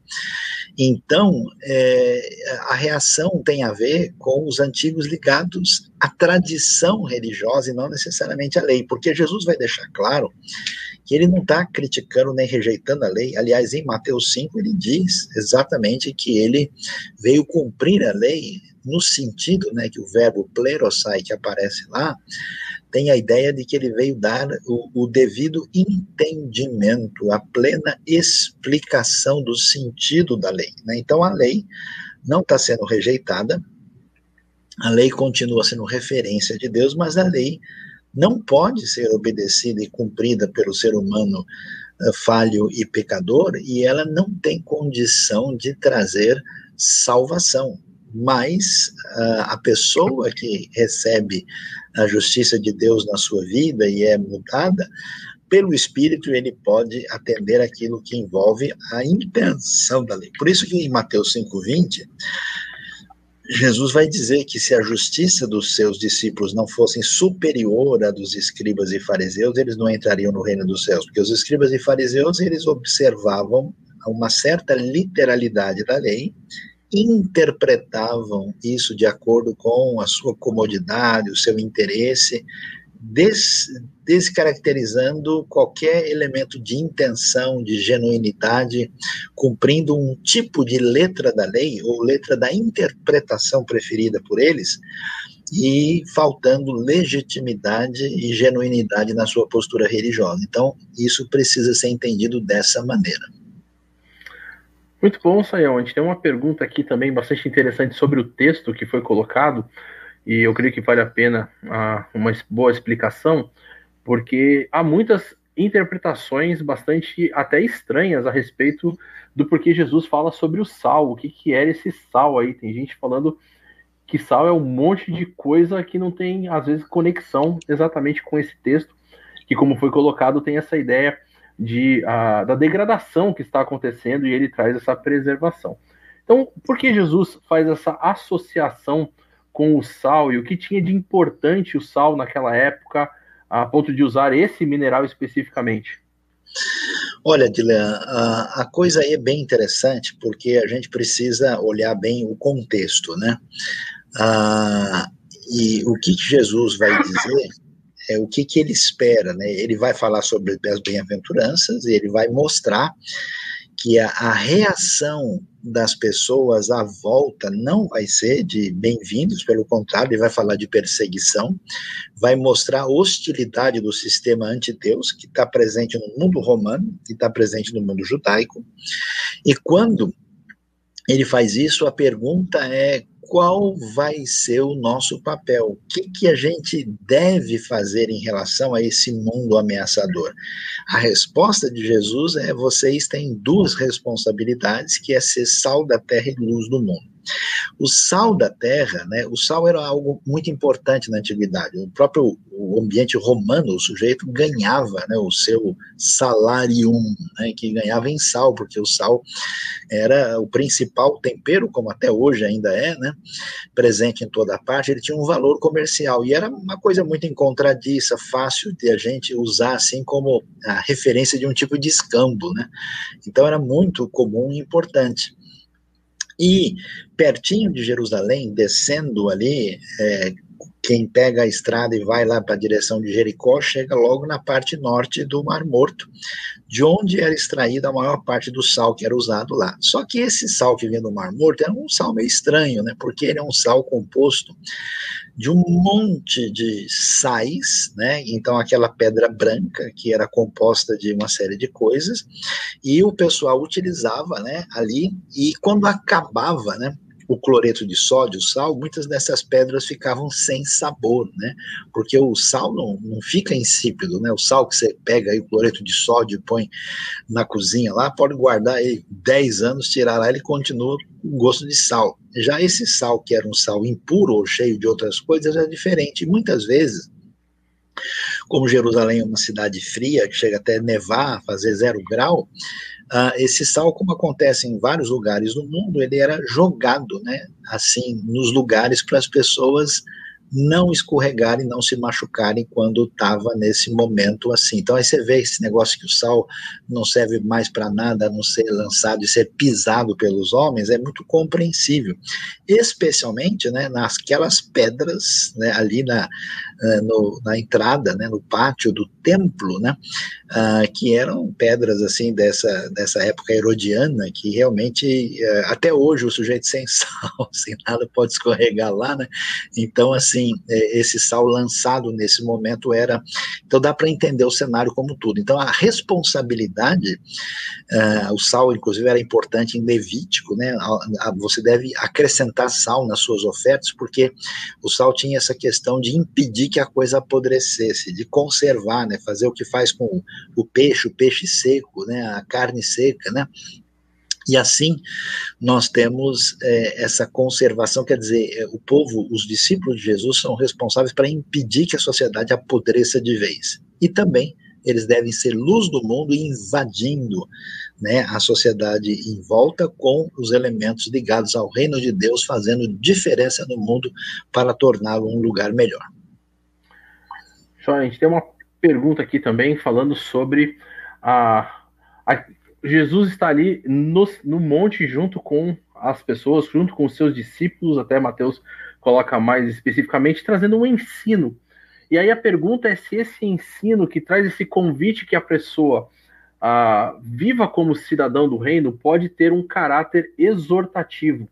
Então, é, a reação tem a ver com os antigos ligados à tradição religiosa e não necessariamente à lei, porque Jesus vai deixar claro que ele não está criticando nem rejeitando a lei. Aliás, em Mateus 5, ele diz exatamente que ele veio cumprir a lei no sentido né, que o verbo plerosai que aparece lá tem a ideia de que ele veio dar o, o devido entendimento, a plena explicação do sentido da lei. Né? Então a lei não está sendo rejeitada, a lei continua sendo referência de Deus, mas a lei não pode ser obedecida e cumprida pelo ser humano uh, falho e pecador, e ela não tem condição de trazer salvação. Mas uh, a pessoa que recebe a justiça de Deus na sua vida e é mudada, pelo Espírito ele pode atender aquilo que envolve a intenção da lei. Por isso que em Mateus 5,20, Jesus vai dizer que se a justiça dos seus discípulos não fosse superior à dos escribas e fariseus, eles não entrariam no reino dos céus, porque os escribas e fariseus, eles observavam uma certa literalidade da lei, interpretavam isso de acordo com a sua comodidade, o seu interesse, des, descaracterizando qualquer elemento de intenção, de genuinidade, cumprindo um tipo de letra da lei ou letra da interpretação preferida por eles, e faltando legitimidade e genuinidade na sua postura religiosa. Então, isso precisa ser entendido dessa maneira. Muito bom, Sayão. A gente tem uma pergunta aqui também bastante interessante sobre o texto que foi colocado e eu creio que vale a pena uh, uma boa explicação, porque há muitas interpretações bastante até estranhas a respeito do porquê Jesus fala sobre o sal, o que, que era esse sal aí. Tem gente falando que sal é um monte de coisa que não tem, às vezes, conexão exatamente com esse texto, que, como foi colocado, tem essa ideia de, uh, da degradação que está acontecendo e ele traz essa preservação. Então, por que Jesus faz essa associação com o sal e o que tinha de importante o sal naquela época, a ponto de usar esse mineral especificamente? Olha, Dilan, a, a, coisa aí é bem interessante porque a gente precisa olhar bem o contexto, né? Ah, e o que, Jesus vai dizer é o que, que ele espera, né? Ele vai falar sobre as bem-aventuranças e ele vai mostrar que a, a reação das pessoas à volta não vai ser de bem-vindos, pelo contrário, ele vai falar de perseguição, vai mostrar a hostilidade do sistema anti-Deus que está presente no mundo romano, que está presente no mundo judaico. E quando ele faz isso, a pergunta é qual vai ser o nosso papel? O que, que a gente deve fazer em relação a esse mundo ameaçador? A resposta de Jesus é: vocês têm duas responsabilidades, que é ser sal da terra e luz do mundo. O sal da terra, né, o sal era algo muito importante na antiguidade. O próprio o ambiente romano, o sujeito ganhava né, o seu salarium, né, que ganhava em sal, porque o sal era o principal tempero, como até hoje ainda é, né, presente em toda parte, ele tinha um valor comercial, e era uma coisa muito encontradiça, fácil de a gente usar assim como a referência de um tipo de escambo, né, então era muito comum e importante. E pertinho de Jerusalém, descendo ali, é, quem pega a estrada e vai lá para a direção de Jericó chega logo na parte norte do Mar Morto, de onde era extraída a maior parte do sal que era usado lá. Só que esse sal que vinha do Mar Morto era um sal meio estranho, né? Porque ele é um sal composto de um monte de sais, né? Então aquela pedra branca que era composta de uma série de coisas e o pessoal utilizava, né? Ali e quando acabava, né? O cloreto de sódio, o sal, muitas dessas pedras ficavam sem sabor, né? Porque o sal não, não fica insípido, né? O sal que você pega aí, o cloreto de sódio põe na cozinha lá, pode guardar aí 10 anos, tirar lá, ele continua com gosto de sal. Já esse sal, que era um sal impuro ou cheio de outras coisas, é diferente. Muitas vezes, como Jerusalém é uma cidade fria, que chega até nevar, fazer zero grau, Uh, esse sal, como acontece em vários lugares do mundo, ele era jogado, né, assim, nos lugares para as pessoas não escorregarem, não se machucarem quando estava nesse momento assim. Então aí você vê esse negócio que o sal não serve mais para nada, a não ser lançado e ser pisado pelos homens, é muito compreensível. Especialmente, né, nasquelas pedras, né, ali na, uh, no, na entrada, né, no pátio do templo, né, uh, que eram pedras assim dessa, dessa época herodiana, que realmente uh, até hoje o sujeito sem sal, sem nada pode escorregar lá, né? Então assim é, esse sal lançado nesse momento era, então dá para entender o cenário como tudo. Então a responsabilidade, o sal inclusive era importante em Levítico, né? Você deve acrescentar sal nas suas ofertas porque o sal tinha essa questão de impedir que a coisa apodrecesse, de conservar, né? Fazer o que faz com o peixe, o peixe seco, né, a carne seca, né, e assim nós temos é, essa conservação, quer dizer, é, o povo, os discípulos de Jesus são responsáveis para impedir que a sociedade apodreça de vez. E também eles devem ser luz do mundo invadindo né, a sociedade em volta com os elementos ligados ao reino de Deus, fazendo diferença no mundo para torná-lo um lugar melhor. Só a gente tem uma pergunta aqui também falando sobre a, a Jesus está ali no, no monte junto com as pessoas, junto com os seus discípulos, até Mateus coloca mais especificamente, trazendo um ensino. E aí a pergunta é se esse ensino que traz esse convite que a pessoa ah, viva como cidadão do reino pode ter um caráter exortativo.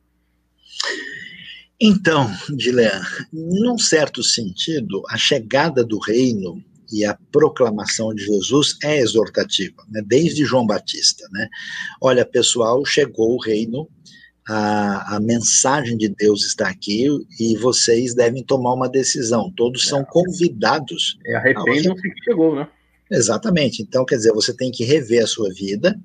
Então, Dilean, num certo sentido, a chegada do reino e a proclamação de Jesus é exortativa, né? desde João Batista. Né? Olha, pessoal, chegou o reino, a, a mensagem de Deus está aqui e vocês devem tomar uma decisão. Todos são convidados. É, arrependam-se que chegou, né? Exatamente. Então, quer dizer, você tem que rever a sua vida,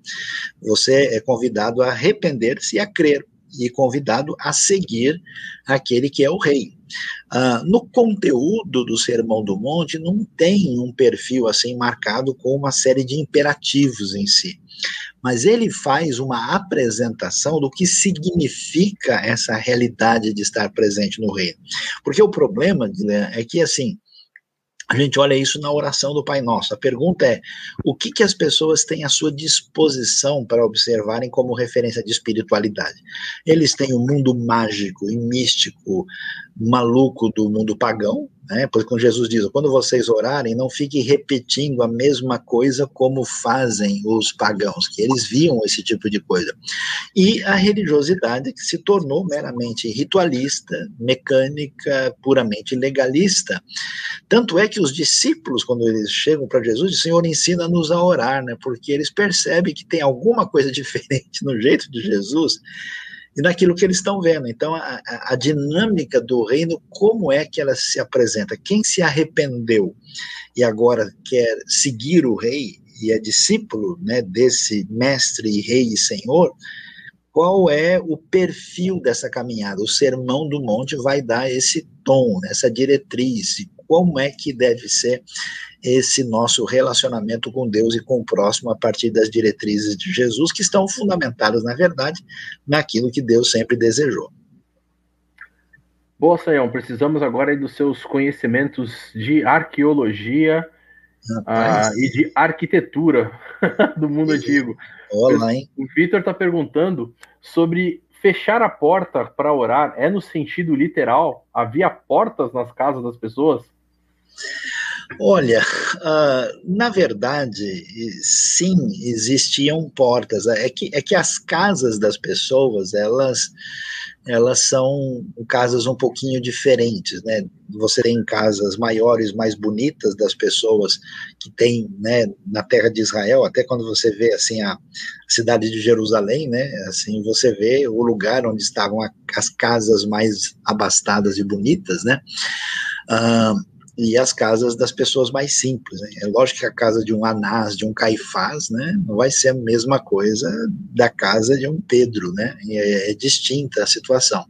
você é convidado a arrepender-se e a crer, e convidado a seguir aquele que é o rei. Uh, no conteúdo do Sermão do Monte, não tem um perfil assim marcado com uma série de imperativos em si. Mas ele faz uma apresentação do que significa essa realidade de estar presente no reino. Porque o problema, Guilherme, é que assim, a gente olha isso na oração do Pai Nosso. A pergunta é: o que, que as pessoas têm à sua disposição para observarem como referência de espiritualidade? Eles têm o um mundo mágico e místico, maluco do mundo pagão, né? Porque quando Jesus diz, quando vocês orarem, não fiquem repetindo a mesma coisa como fazem os pagãos, que eles viam esse tipo de coisa. E a religiosidade que se tornou meramente ritualista, mecânica, puramente legalista. Tanto é que os discípulos, quando eles chegam para Jesus, dizem, Senhor, ensina-nos a orar, né? Porque eles percebem que tem alguma coisa diferente no jeito de Jesus e naquilo que eles estão vendo. Então, a, a, dinâmica do reino, como é que ela se apresenta? Quem se arrependeu e agora quer seguir o rei e é discípulo né, desse mestre, rei e senhor, qual é o perfil dessa caminhada? O Sermão do Monte vai dar esse tom, essa diretriz, como é que deve ser esse nosso relacionamento com Deus e com o próximo a partir das diretrizes de Jesus, que estão fundamentadas, na verdade, naquilo que Deus sempre desejou. Boa, Sayão, precisamos agora dos seus conhecimentos de arqueologia ah, e de arquitetura do mundo e... antigo. Olá, hein? O Vitor está perguntando sobre fechar a porta para orar é no sentido literal? Havia portas nas casas das pessoas? Olha, uh, na verdade, sim, existiam portas. É que, é que as casas das pessoas, elas, elas são casas um pouquinho diferentes, né? Você tem casas maiores, mais bonitas das pessoas que tem, né, na terra de Israel, até quando você vê, assim, a cidade de Jerusalém, né, assim, você vê o lugar onde estavam a, as casas mais abastadas e bonitas, né? Uh, e as casas das pessoas mais simples. Né? É lógico que a casa de um Anás, de um Caifás, né, não vai ser a mesma coisa da casa de um Pedro, né? É, é distinta a situação.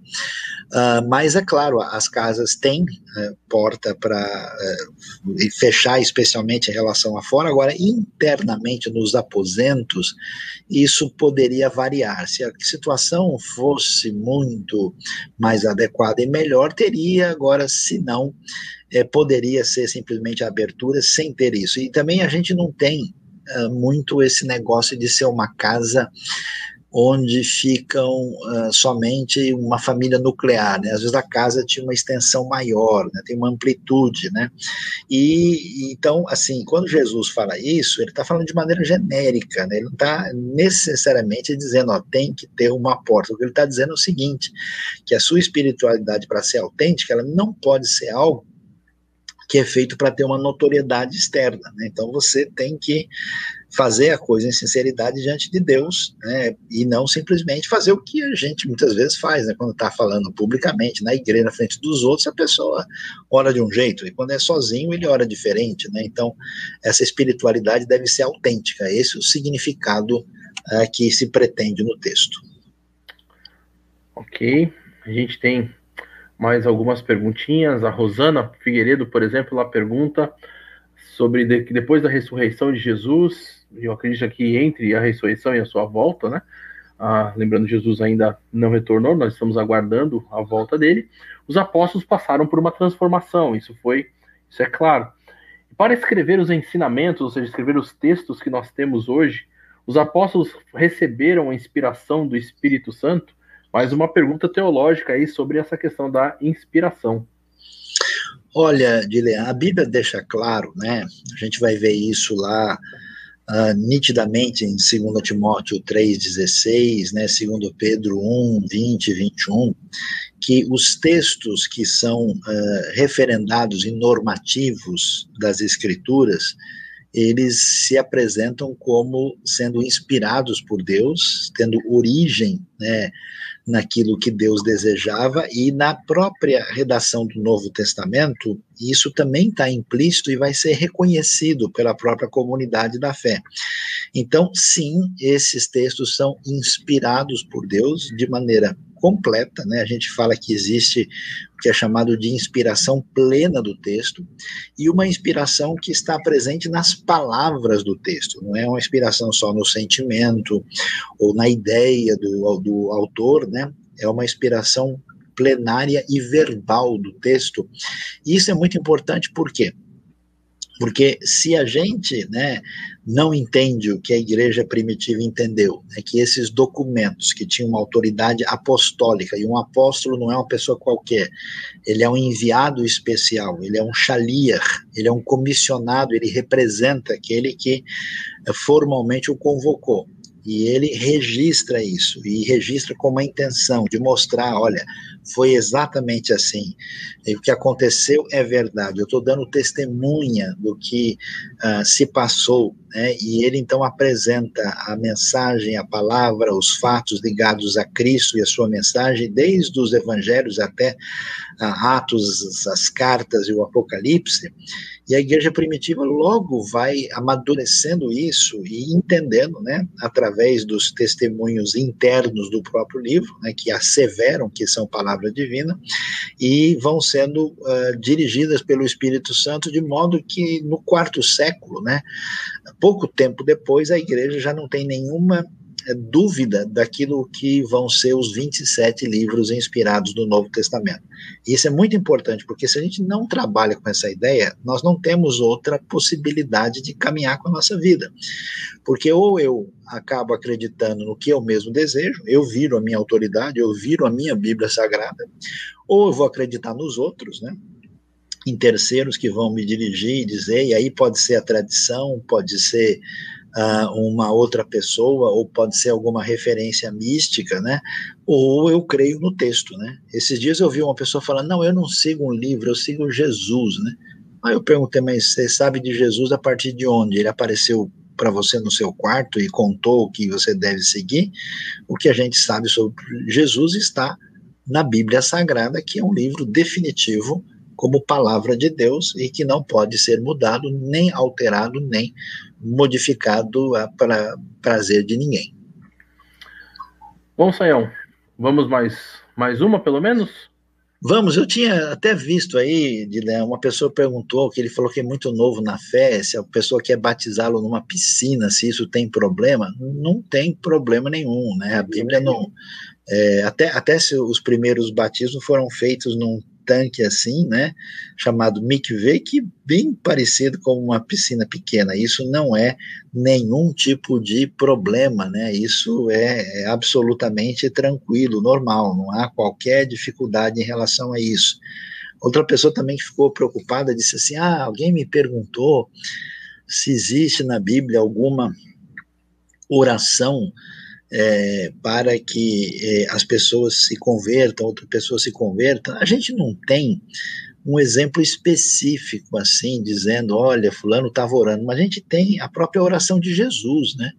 Uh, mas é claro, as casas têm uh, porta para uh, fechar, especialmente em relação a fora. Agora, internamente nos aposentos, isso poderia variar. Se a situação fosse muito mais adequada e melhor, teria. Agora, se não, é, poderia ser simplesmente a abertura sem ter isso. E também a gente não tem uh, muito esse negócio de ser uma casa onde ficam uh, somente uma família nuclear, né? Às vezes a casa tinha uma extensão maior, né? tem uma amplitude, né? E então, assim, quando Jesus fala isso, ele está falando de maneira genérica, né? Ele não está necessariamente dizendo, ó, tem que ter uma porta. O que ele está dizendo é o seguinte, que a sua espiritualidade para ser autêntica, ela não pode ser algo que é feito para ter uma notoriedade externa. Né? Então você tem que fazer a coisa em sinceridade diante de Deus, né? e não simplesmente fazer o que a gente muitas vezes faz, né? quando está falando publicamente na igreja, na frente dos outros, a pessoa ora de um jeito, e quando é sozinho, ele ora diferente. Né? Então, essa espiritualidade deve ser autêntica, esse é o significado uh, que se pretende no texto. Ok, a gente tem mais algumas perguntinhas. A Rosana Figueiredo, por exemplo, ela pergunta sobre de, que depois da ressurreição de Jesus, eu acredito que entre a ressurreição e a sua volta, né? Ah, lembrando, Jesus ainda não retornou, nós estamos aguardando a volta dele. Os apóstolos passaram por uma transformação, isso foi, isso é claro. Para escrever os ensinamentos, ou seja, escrever os textos que nós temos hoje, os apóstolos receberam a inspiração do Espírito Santo mais uma pergunta teológica aí sobre essa questão da inspiração. Olha, Dilean, a Bíblia deixa claro, né? A gente vai ver isso lá uh, nitidamente em 2 Timóteo 3,16, né? 2 Pedro 1, 20 e 21, que os textos que são uh, referendados e normativos das Escrituras, eles se apresentam como sendo inspirados por Deus, tendo origem, né? Naquilo que Deus desejava e na própria redação do Novo Testamento, isso também está implícito e vai ser reconhecido pela própria comunidade da fé. Então, sim, esses textos são inspirados por Deus de maneira completa, né? A gente fala que existe o que é chamado de inspiração plena do texto e uma inspiração que está presente nas palavras do texto, não é uma inspiração só no sentimento ou na ideia do, do autor, né? É uma inspiração plenária e verbal do texto. E isso é muito importante porque Porque se a gente né, não entende o que a igreja primitiva entendeu, é que esses documentos que tinham uma autoridade apostólica, e um apóstolo não é uma pessoa qualquer, ele é um enviado especial, ele é um chalier, ele é um comissionado, ele representa aquele que eh, formalmente o convocou. E ele registra isso, e registra com uma intenção de mostrar, olha, foi exatamente assim, e o que aconteceu é verdade, eu estou dando testemunha do que uh, se passou, né, e ele então apresenta a mensagem, a palavra, os fatos ligados a Cristo e a sua mensagem, desde os evangelhos até uh, Atos, as cartas e o Apocalipse, e a igreja primitiva logo vai amadurecendo isso e entendendo, né, através dos testemunhos internos do próprio livro, né, que asseveram que são palavra divina, e vão sendo uh, dirigidas pelo Espírito Santo, de modo que no quarto século, né, pouco tempo depois, a igreja já não tem nenhuma dúvida daquilo que vão ser os 27 livros inspirados no Novo Testamento. E isso é muito importante, porque se a gente não trabalha com essa ideia, nós não temos outra possibilidade de caminhar com a nossa vida. Porque ou eu acabo acreditando no que eu mesmo desejo, eu viro a minha autoridade, eu viro a minha Bíblia Sagrada, ou eu vou acreditar nos outros, né? Em terceiros que vão me dirigir e dizer, e aí pode ser a tradição, pode ser uh, uma outra pessoa, ou pode ser alguma referência mística, né? Ou eu creio no texto, né? Esses dias eu vi uma pessoa falando, não, eu não sigo um livro, eu sigo Jesus, né? Aí eu perguntei, mas você sabe de Jesus a partir de onde? Ele apareceu para você no seu quarto e contou o que você deve seguir? O que a gente sabe sobre Jesus está na Bíblia Sagrada, que é um livro definitivo como palavra de Deus e que não pode ser mudado, nem alterado, nem modificado para prazer de ninguém. Bom, Sayão, vamos mais, mais uma pelo menos? Vamos, eu tinha até visto aí, uma pessoa perguntou que ele falou que é muito novo na fé, se a pessoa quer batizá-lo numa piscina, se isso tem problema. Não tem problema nenhum, né? A Bíblia não. É, até, até se os primeiros batismos foram feitos num tanque assim, né, chamado mikveh, que bem parecido com uma piscina pequena. Isso não é nenhum tipo de problema, né? Isso é, é absolutamente tranquilo, normal, não há qualquer dificuldade em relação a isso. Outra pessoa também que ficou preocupada disse assim: "Ah, alguém me perguntou se existe na Bíblia alguma oração é, para que é, as pessoas se convertam, outra pessoa se converta. A gente não tem um exemplo específico assim, dizendo, olha, fulano estava orando, mas a gente tem a própria oração de Jesus, né?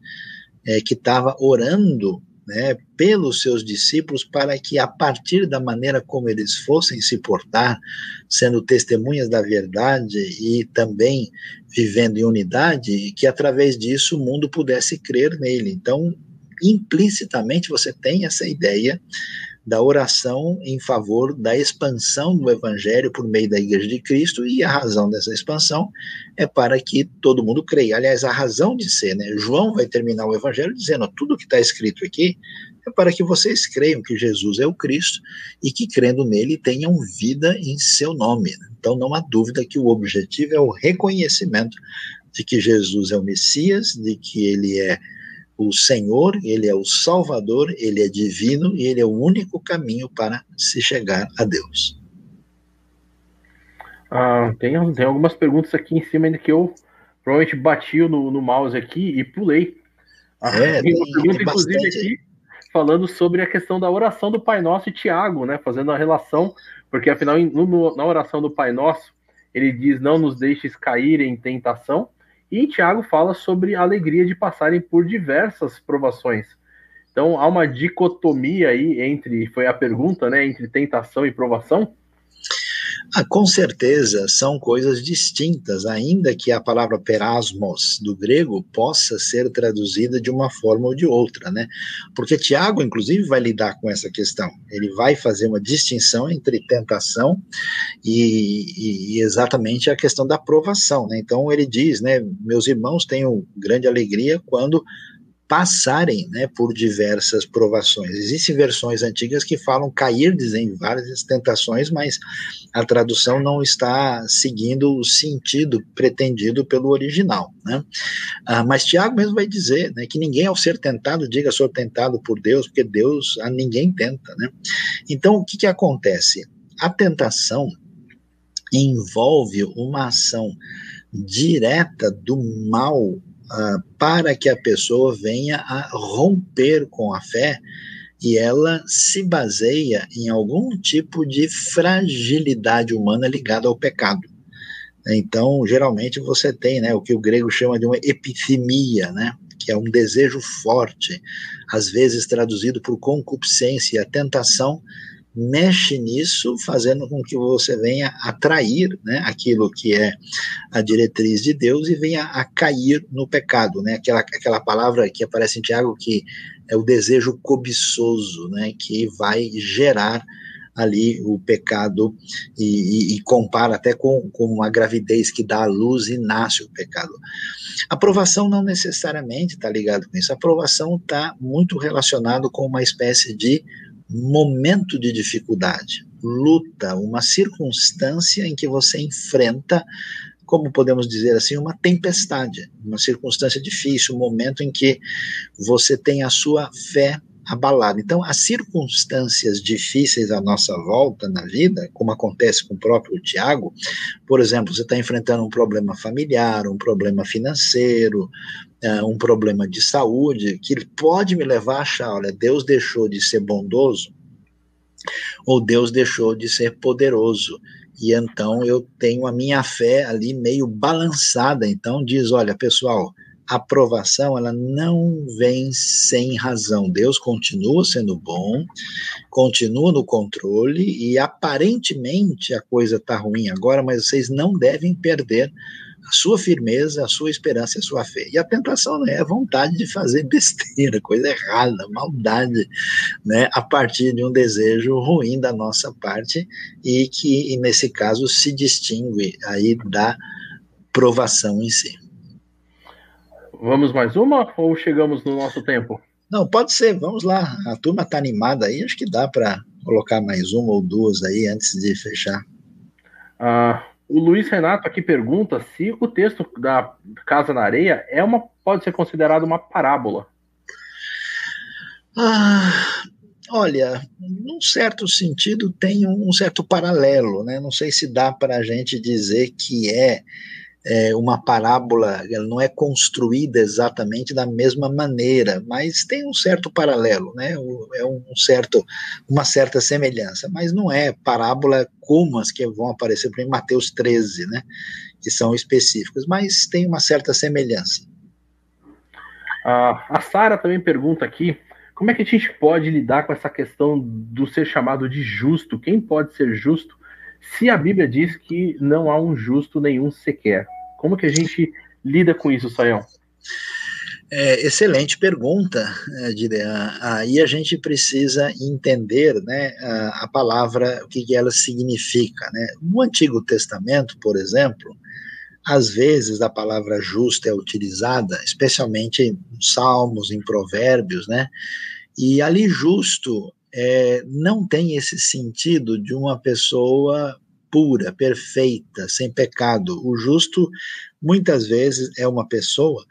É, que estava orando né, pelos seus discípulos para que, a partir da maneira como eles fossem se portar, sendo testemunhas da verdade e também vivendo em unidade, que através disso o mundo pudesse crer nele. Então, implicitamente você tem essa ideia da oração em favor da expansão do evangelho por meio da igreja de Cristo e a razão dessa expansão é para que todo mundo creia. Aliás, a razão de ser, né? João vai terminar o evangelho dizendo: tudo que está escrito aqui é para que vocês creiam que Jesus é o Cristo e que crendo nele tenham vida em seu nome. Então não há dúvida que o objetivo é o reconhecimento de que Jesus é o Messias, de que ele é o Senhor, ele é o Salvador, ele é divino e ele é o único caminho para se chegar a Deus. Ah, tem, tem algumas perguntas aqui em cima ainda que eu provavelmente bati no, no mouse aqui e pulei. Ah, é, tem, uma pergunta, inclusive, aqui falando sobre a questão da oração do Pai Nosso e Tiago, né? Fazendo a relação, porque afinal, no, na oração do Pai Nosso, ele diz: Não nos deixes cair em tentação e Tiago fala sobre a alegria de passarem por diversas provações. Então há uma dicotomia aí entre, foi a pergunta, né, entre tentação e provação? Ah, com certeza são coisas distintas, ainda que a palavra perasmos do grego possa ser traduzida de uma forma ou de outra, né? Porque Tiago, inclusive, vai lidar com essa questão. Ele vai fazer uma distinção entre tentação e, e exatamente a questão da provação, né? Então ele diz, né? Meus irmãos, tenho grande alegria quando passarem né, por diversas provações. Existem versões antigas que falam cair em várias tentações, mas a tradução não está seguindo o sentido pretendido pelo original. Né? Ah, mas Tiago mesmo vai dizer né, que ninguém, ao ser tentado, diga sou tentado por Deus, porque Deus a ninguém tenta. Né? Então, o que, que acontece? A tentação envolve uma ação direta do mal uh, para que a pessoa venha a romper com a fé e ela se baseia em algum tipo de fragilidade humana ligada ao pecado. Então, geralmente você tem, né, o que o grego chama de uma epithemia, né, que é um desejo forte, às vezes traduzido por concupiscência, a tentação mexe nisso, fazendo com que você venha atrair né, aquilo que é a diretriz de Deus e venha a cair no pecado, né? Aquela, aquela palavra que aparece em Tiago que é o desejo cobiçoso, né? Que vai gerar ali o pecado e, e, e, compara até com, com a gravidez que dá a luz e nasce o pecado. Aprovação não necessariamente está ligado com isso. A aprovação está muito relacionado com uma espécie de momento de dificuldade, luta, uma circunstância em que você enfrenta, como podemos dizer assim, uma tempestade, uma circunstância difícil, um momento em que você tem a sua fé abalada. Então, as circunstâncias difíceis à nossa volta na vida, como acontece com o próprio Tiago, por exemplo, você está enfrentando um problema familiar, um problema financeiro, uh, um problema de saúde que pode me levar a achar, olha, Deus deixou de ser bondoso ou Deus deixou de ser poderoso. E então eu tenho a minha fé ali meio balançada. Então diz, olha, pessoal, a aprovação ela não vem sem razão. Deus continua sendo bom, continua no controle e aparentemente a coisa está ruim agora, mas vocês não devem perder a sua firmeza, a sua esperança e a sua fé. E a tentação né, é a vontade de fazer besteira, coisa errada, maldade, né, a partir de um desejo ruim da nossa parte e que, nesse caso, se distingue aí da provação em si. Vamos mais uma ou chegamos no nosso tempo? Não, pode ser, vamos lá. A turma está animada aí, acho que dá para colocar mais uma ou duas aí antes de fechar. Ah, o Luiz Renato aqui pergunta se o texto da Casa na Areia é uma, pode ser considerado uma parábola. Ah, olha, num certo sentido tem um certo paralelo, né? Não sei se dá para a gente dizer que é é, uma parábola, ela não é construída exatamente da mesma maneira, mas tem um certo paralelo, né? É um certo, uma certa semelhança, mas não é parábola como as que vão aparecer em Mateus 13, né? Que são específicas, mas tem uma certa semelhança. Ah, a Sara também pergunta aqui como é que a gente pode lidar com essa questão do ser chamado de justo? Quem pode ser justo se a Bíblia diz que não há um justo nenhum sequer? Como que a gente lida com isso, Sayão? É, excelente pergunta, é, Direan. Aí a gente precisa entender né, a, a, palavra, o que, que ela significa. Né? No Antigo Testamento, por exemplo, às vezes a palavra justa é utilizada, especialmente em Salmos, em Provérbios, né? E ali justo é, não tem esse sentido de uma pessoa pura, perfeita, sem pecado. O justo, muitas vezes, é uma pessoa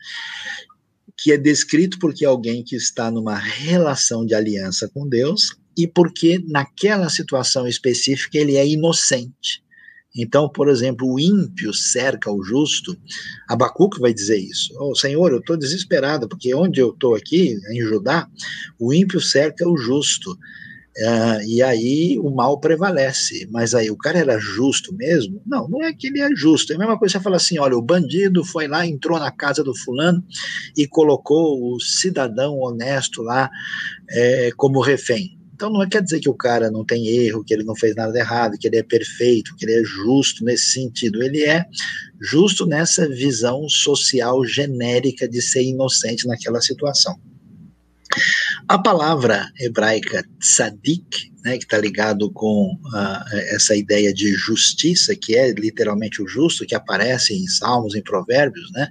que é descrito porque é alguém que está numa relação de aliança com Deus e porque naquela situação específica ele é inocente. Então, por exemplo, o ímpio cerca o justo, Abacuque vai dizer isso. Oh, Senhor, eu estou desesperado, porque onde eu estou aqui, em Judá, o ímpio cerca o justo. Uh, e aí o mal prevalece. Mas aí o cara era justo mesmo? Não, não é que ele é justo. É a mesma coisa que você fala assim: olha, o bandido foi lá, entrou na casa do fulano e colocou o cidadão honesto lá é, como refém. Então não quer dizer que o cara não tem erro, que ele não fez nada errado, que ele é perfeito, que ele é justo nesse sentido. Ele é justo nessa visão social genérica de ser inocente naquela situação. A palavra hebraica tzadik, né, que está ligado com uh, essa ideia de justiça, que é literalmente o justo, que aparece em Salmos, em Provérbios, né?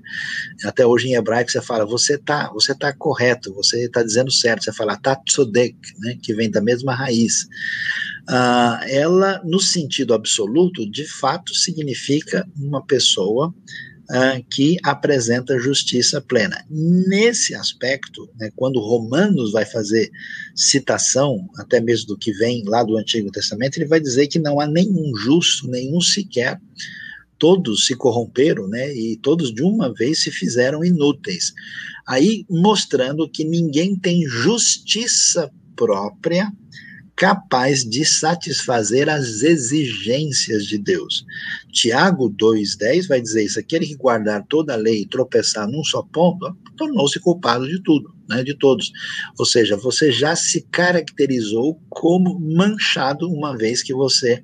Até hoje em hebraico você fala, você está você tá correto, você está dizendo certo, você fala tatzodek, né, que vem da mesma raiz. Uh, ela, no sentido absoluto, de fato significa uma pessoa que apresenta justiça plena. Nesse aspecto, né, quando Romanos vai fazer citação, até mesmo do que vem lá do Antigo Testamento, ele vai dizer que não há nenhum justo, nenhum sequer. Todos se corromperam, né? E todos de uma vez se fizeram inúteis. Aí mostrando que ninguém tem justiça própria capaz de satisfazer as exigências de Deus. Tiago 2,10 vai dizer isso: aquele que guardar toda a lei e tropeçar num só ponto, tornou-se culpado de tudo né, de todos. Ou seja, você já se caracterizou como manchado uma vez que você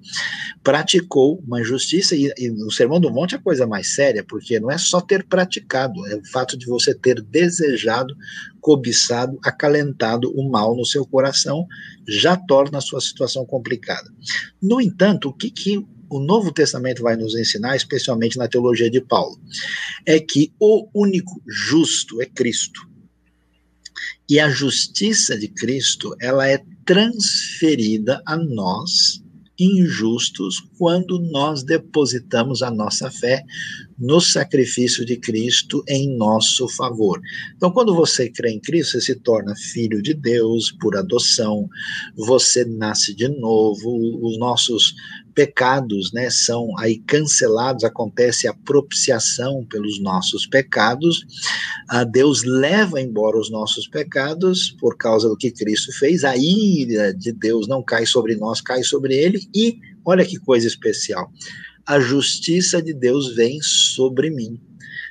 praticou uma justiça, e, e o Sermão do Monte é a coisa mais séria, porque não é só ter praticado, é o fato de você ter desejado, cobiçado, acalentado o mal no seu coração, já torna a sua situação complicada. No entanto, o que, que o Novo Testamento vai nos ensinar, especialmente na teologia de Paulo, é que o único justo é Cristo. E a justiça de Cristo, ela é transferida a nós, injustos, quando nós depositamos a nossa fé no sacrifício de Cristo em nosso favor. Então, quando você crê em Cristo, você se torna filho de Deus por adoção, você nasce de novo, os nossos pecados, né, são aí cancelados, acontece a propiciação pelos nossos pecados. A Deus leva embora os nossos pecados por causa do que Cristo fez. A ira de Deus não cai sobre nós, cai sobre ele e olha que coisa especial. A justiça de Deus vem sobre mim.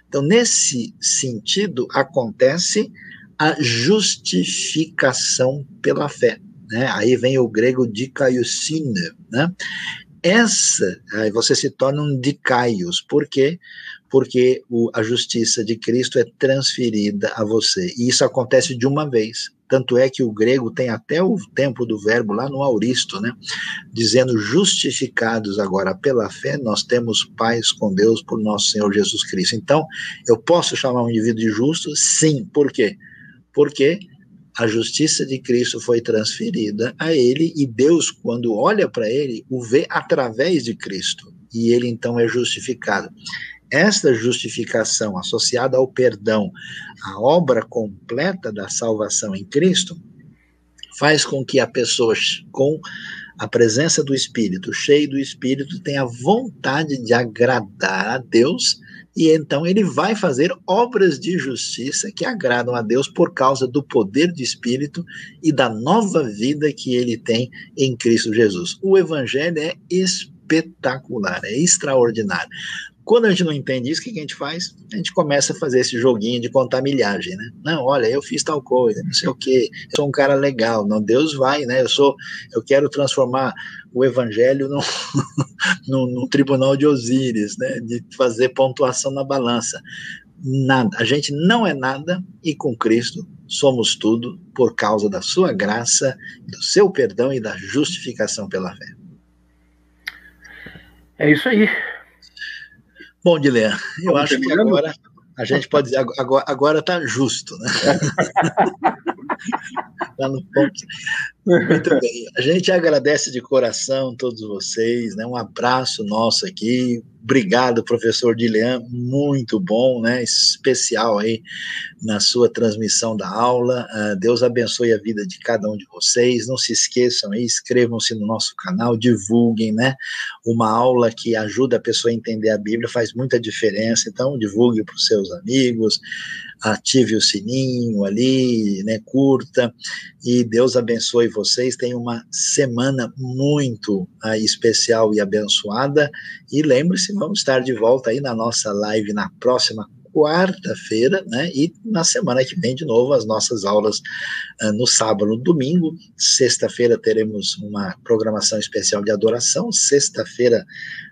Então, nesse sentido, acontece a justificação pela fé. Né? Aí vem o grego dikaiosine, né? Essa, aí você se torna um dicaios. Por quê? Porque o, a justiça de Cristo é transferida a você. E isso acontece de uma vez. Tanto é que o grego tem até o tempo do verbo lá no auristo, né? Dizendo justificados agora pela fé, nós temos paz com Deus por nosso Senhor Jesus Cristo. Então, eu posso chamar um indivíduo de justo? Sim. Por quê? Porque a justiça de Cristo foi transferida a ele e Deus, quando olha para ele, o vê através de Cristo e ele então é justificado. Esta justificação associada ao perdão, a obra completa da salvação em Cristo, faz com que a pessoa com a presença do Espírito, cheio do Espírito, tenha vontade de agradar a Deus e então ele vai fazer obras de justiça que agradam a Deus por causa do poder do Espírito e da nova vida que ele tem em Cristo Jesus. O Evangelho é espetacular, é extraordinário. Quando a gente não entende isso, o que a gente faz? A gente começa a fazer esse joguinho de contar milhagem, né? Não, olha, eu fiz tal coisa, não sei o quê, eu sou um cara legal. Não, Deus vai, né? Eu sou, eu quero transformar o evangelho no, no tribunal de Osíris, né? De fazer pontuação na balança. Nada. A gente não é nada e com Cristo somos tudo por causa da sua graça, do seu perdão e da justificação pela fé. É isso aí. Bom, Dilean, eu acho que agora a gente pode dizer, agora, agora tá justo, né? tá no ponto. Muito bem. A gente agradece de coração todos vocês, né? Um abraço nosso aqui. Obrigado, professor Dilean, muito bom, né? Especial aí na sua transmissão da aula. Uh, Deus abençoe a vida de cada um de vocês. Não se esqueçam aí, inscrevam-se no nosso canal, divulguem, né? Uma aula que ajuda a pessoa a entender a Bíblia faz muita diferença. Então, divulgue para os seus amigos, ative o sininho ali, né? Curta e Deus abençoe vocês. Tenham uma semana muito uh, especial e abençoada. E lembre-se, vamos estar de volta aí na nossa live na próxima quarta-feira, né? E na semana que vem, de novo, as nossas aulas uh, no sábado, no domingo. Sexta-feira teremos uma programação especial de adoração. Sexta-feira,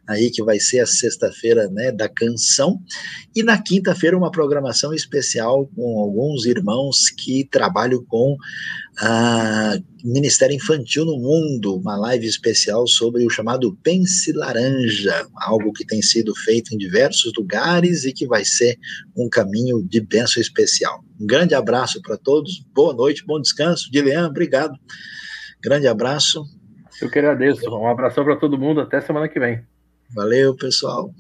aí que vai ser a sexta-feira, né, da canção. E na quinta-feira, uma programação especial com alguns irmãos que trabalham com a Ministério Infantil no Mundo, uma live especial sobre o chamado Pense Laranja, algo que tem sido feito em diversos lugares e que vai ser um caminho de bênção especial. Um grande abraço para todos, boa noite, bom descanso. Dilean, obrigado. Grande abraço. Eu que agradeço. Um abração para todo mundo, até semana que vem. Valeu, pessoal.